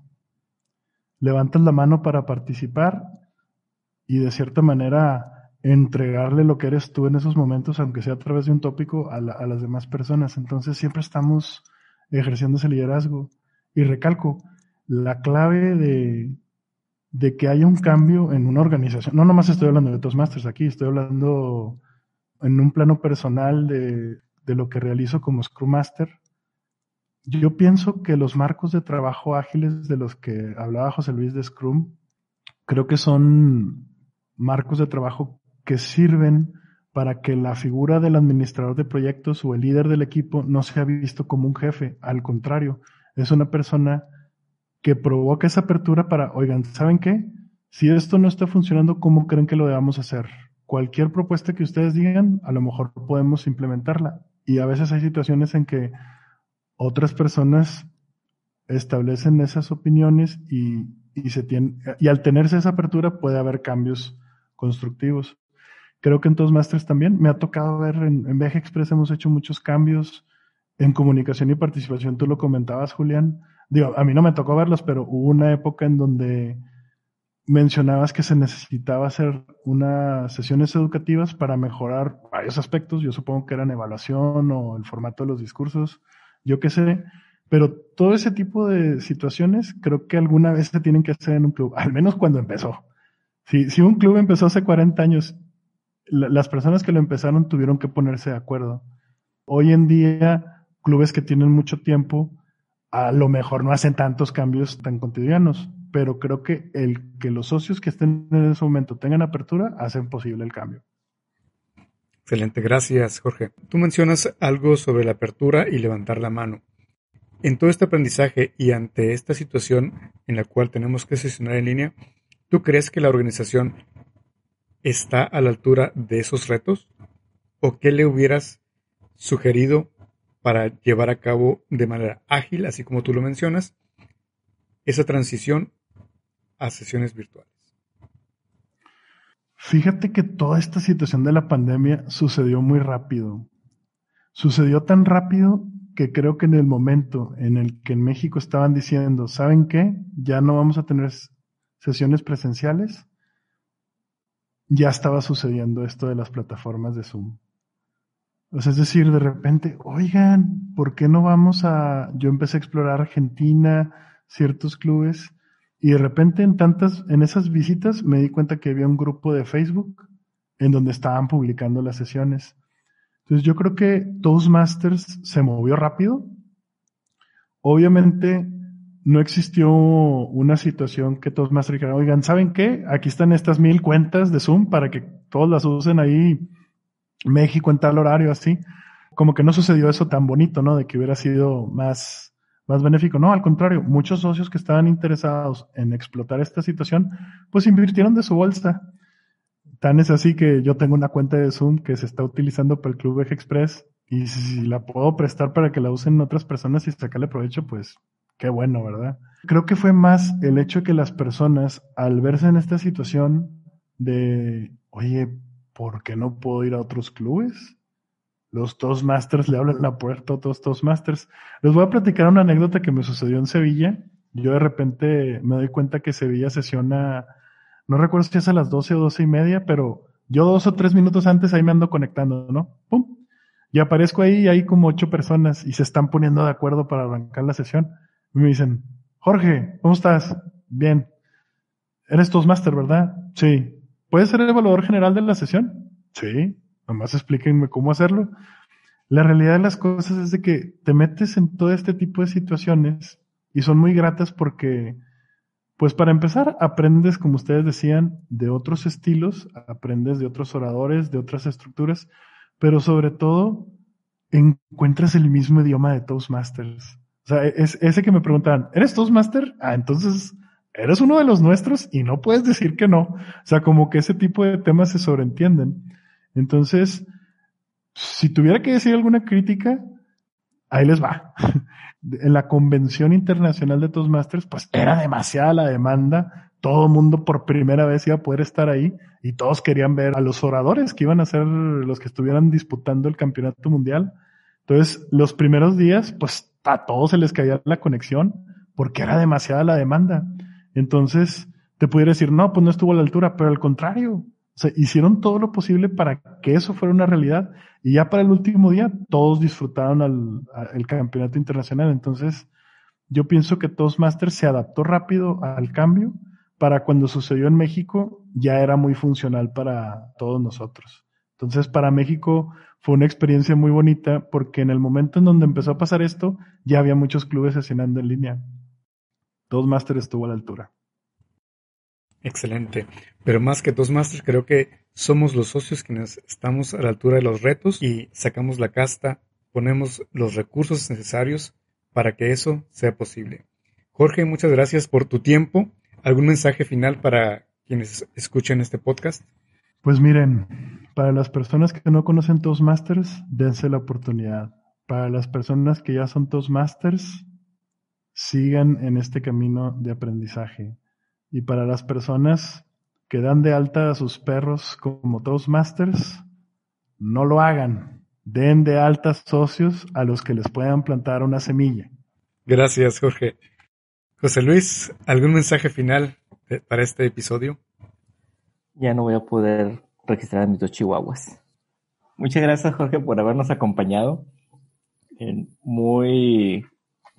Levantas la mano para participar y de cierta manera entregarle lo que eres tú en esos momentos, aunque sea a través de un tópico, a, a las demás personas. Entonces siempre estamos ejerciendo ese liderazgo. Y recalco, la clave de, de que haya un cambio en una organización, no nomás estoy hablando de Toastmasters aquí, estoy hablando en un plano personal de, de lo que realizo como Scrum Master. Yo pienso que los marcos de trabajo ágiles de los que hablaba José Luis de Scrum, creo que son marcos de trabajo que sirven para que la figura del administrador de proyectos o el líder del equipo no sea visto como un jefe. Al contrario, es una persona que provoca esa apertura para, oigan, ¿saben qué? Si esto no está funcionando, ¿cómo creen que lo debamos hacer? Cualquier propuesta que ustedes digan, a lo mejor podemos implementarla. Y a veces hay situaciones en que otras personas establecen esas opiniones y, y se y al tenerse esa apertura puede haber cambios constructivos. Creo que en Toastmasters también me ha tocado ver, en, en Express hemos hecho muchos cambios en comunicación y participación. Tú lo comentabas, Julián. Digo, a mí no me tocó verlos, pero hubo una época en donde mencionabas que se necesitaba hacer unas sesiones educativas para mejorar varios aspectos. Yo supongo que eran evaluación o el formato de los discursos, yo qué sé. Pero todo ese tipo de situaciones creo que alguna vez se tienen que hacer en un club, al menos cuando empezó. Si, si un club empezó hace 40 años las personas que lo empezaron tuvieron que ponerse de acuerdo. Hoy en día, clubes que tienen mucho tiempo, a lo mejor no hacen tantos cambios tan cotidianos, pero creo que el que los socios que estén en ese momento tengan apertura hacen posible el cambio. Excelente, gracias Jorge. Tú mencionas algo sobre la apertura y levantar la mano. En todo este aprendizaje y ante esta situación en la cual tenemos que sesionar en línea, ¿tú crees que la organización está a la altura de esos retos? ¿O qué le hubieras sugerido para llevar a cabo de manera ágil, así como tú lo mencionas, esa transición a sesiones virtuales? Fíjate que toda esta situación de la pandemia sucedió muy rápido. Sucedió tan rápido que creo que en el momento en el que en México estaban diciendo, ¿saben qué? Ya no vamos a tener sesiones presenciales ya estaba sucediendo esto de las plataformas de Zoom. O sea, es decir, de repente, oigan, ¿por qué no vamos a... Yo empecé a explorar Argentina, ciertos clubes, y de repente en tantas, en esas visitas me di cuenta que había un grupo de Facebook en donde estaban publicando las sesiones. Entonces yo creo que Toastmasters se movió rápido. Obviamente no existió una situación que más dijeran, oigan, ¿saben qué? Aquí están estas mil cuentas de Zoom para que todos las usen ahí, México en tal horario, así. Como que no sucedió eso tan bonito, ¿no? De que hubiera sido más, más benéfico. No, al contrario, muchos socios que estaban interesados en explotar esta situación, pues invirtieron de su bolsa. Tan es así que yo tengo una cuenta de Zoom que se está utilizando para el Club Eje Express y si la puedo prestar para que la usen otras personas y sacarle provecho, pues Qué bueno, ¿verdad? Creo que fue más el hecho que las personas, al verse en esta situación de, oye, ¿por qué no puedo ir a otros clubes? Los Toastmasters le hablan la puerta a otros Toastmasters. Les voy a platicar una anécdota que me sucedió en Sevilla. Yo de repente me doy cuenta que Sevilla sesiona, no recuerdo si es a las 12 o 12 y media, pero yo dos o tres minutos antes ahí me ando conectando, ¿no? ¡Pum! Y aparezco ahí y hay como ocho personas y se están poniendo de acuerdo para arrancar la sesión me dicen, Jorge, ¿cómo estás? Bien. Eres Toastmaster, ¿verdad? Sí. ¿Puedes ser el evaluador general de la sesión? Sí. Nomás explíquenme cómo hacerlo. La realidad de las cosas es de que te metes en todo este tipo de situaciones y son muy gratas porque, pues para empezar, aprendes, como ustedes decían, de otros estilos, aprendes de otros oradores, de otras estructuras, pero sobre todo encuentras el mismo idioma de Toastmasters. O sea, es ese que me preguntan, ¿eres Toastmaster? Ah, entonces eres uno de los nuestros y no puedes decir que no. O sea, como que ese tipo de temas se sobreentienden. Entonces, si tuviera que decir alguna crítica, ahí les va. en la Convención Internacional de Toastmasters, pues era demasiada la demanda. Todo el mundo por primera vez iba a poder estar ahí y todos querían ver a los oradores que iban a ser los que estuvieran disputando el campeonato mundial. Entonces, los primeros días, pues a todos se les caía la conexión porque era demasiada la demanda. Entonces, te pudiera decir, no, pues no estuvo a la altura, pero al contrario, o sea, hicieron todo lo posible para que eso fuera una realidad. Y ya para el último día, todos disfrutaron al, campeonato internacional. Entonces, yo pienso que Toastmasters se adaptó rápido al cambio para cuando sucedió en México ya era muy funcional para todos nosotros. Entonces, para México fue una experiencia muy bonita porque en el momento en donde empezó a pasar esto, ya había muchos clubes sesionando en línea. Toastmasters estuvo a la altura. Excelente. Pero más que Toastmasters, creo que somos los socios quienes estamos a la altura de los retos y sacamos la casta, ponemos los recursos necesarios para que eso sea posible. Jorge, muchas gracias por tu tiempo. ¿Algún mensaje final para quienes escuchen este podcast? Pues miren, para las personas que no conocen Toastmasters, dense la oportunidad. Para las personas que ya son Toastmasters, sigan en este camino de aprendizaje. Y para las personas que dan de alta a sus perros como Toastmasters, no lo hagan. Den de alta socios a los que les puedan plantar una semilla. Gracias, Jorge. José Luis, ¿algún mensaje final para este episodio? Ya no voy a poder registrar a mis dos chihuahuas. Muchas gracias, Jorge, por habernos acompañado. En muy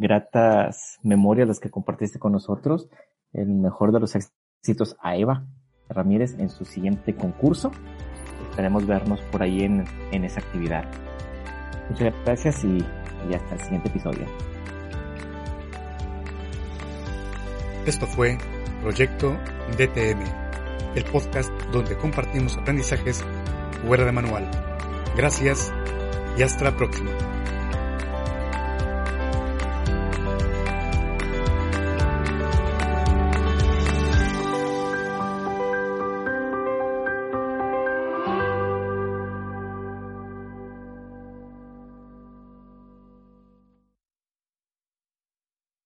gratas memorias las que compartiste con nosotros. El mejor de los éxitos a Eva Ramírez en su siguiente concurso. Esperemos vernos por ahí en, en esa actividad. Muchas gracias y, y hasta el siguiente episodio. Esto fue Proyecto DTM, el podcast donde compartimos aprendizajes fuera de manual. Gracias y hasta la próxima.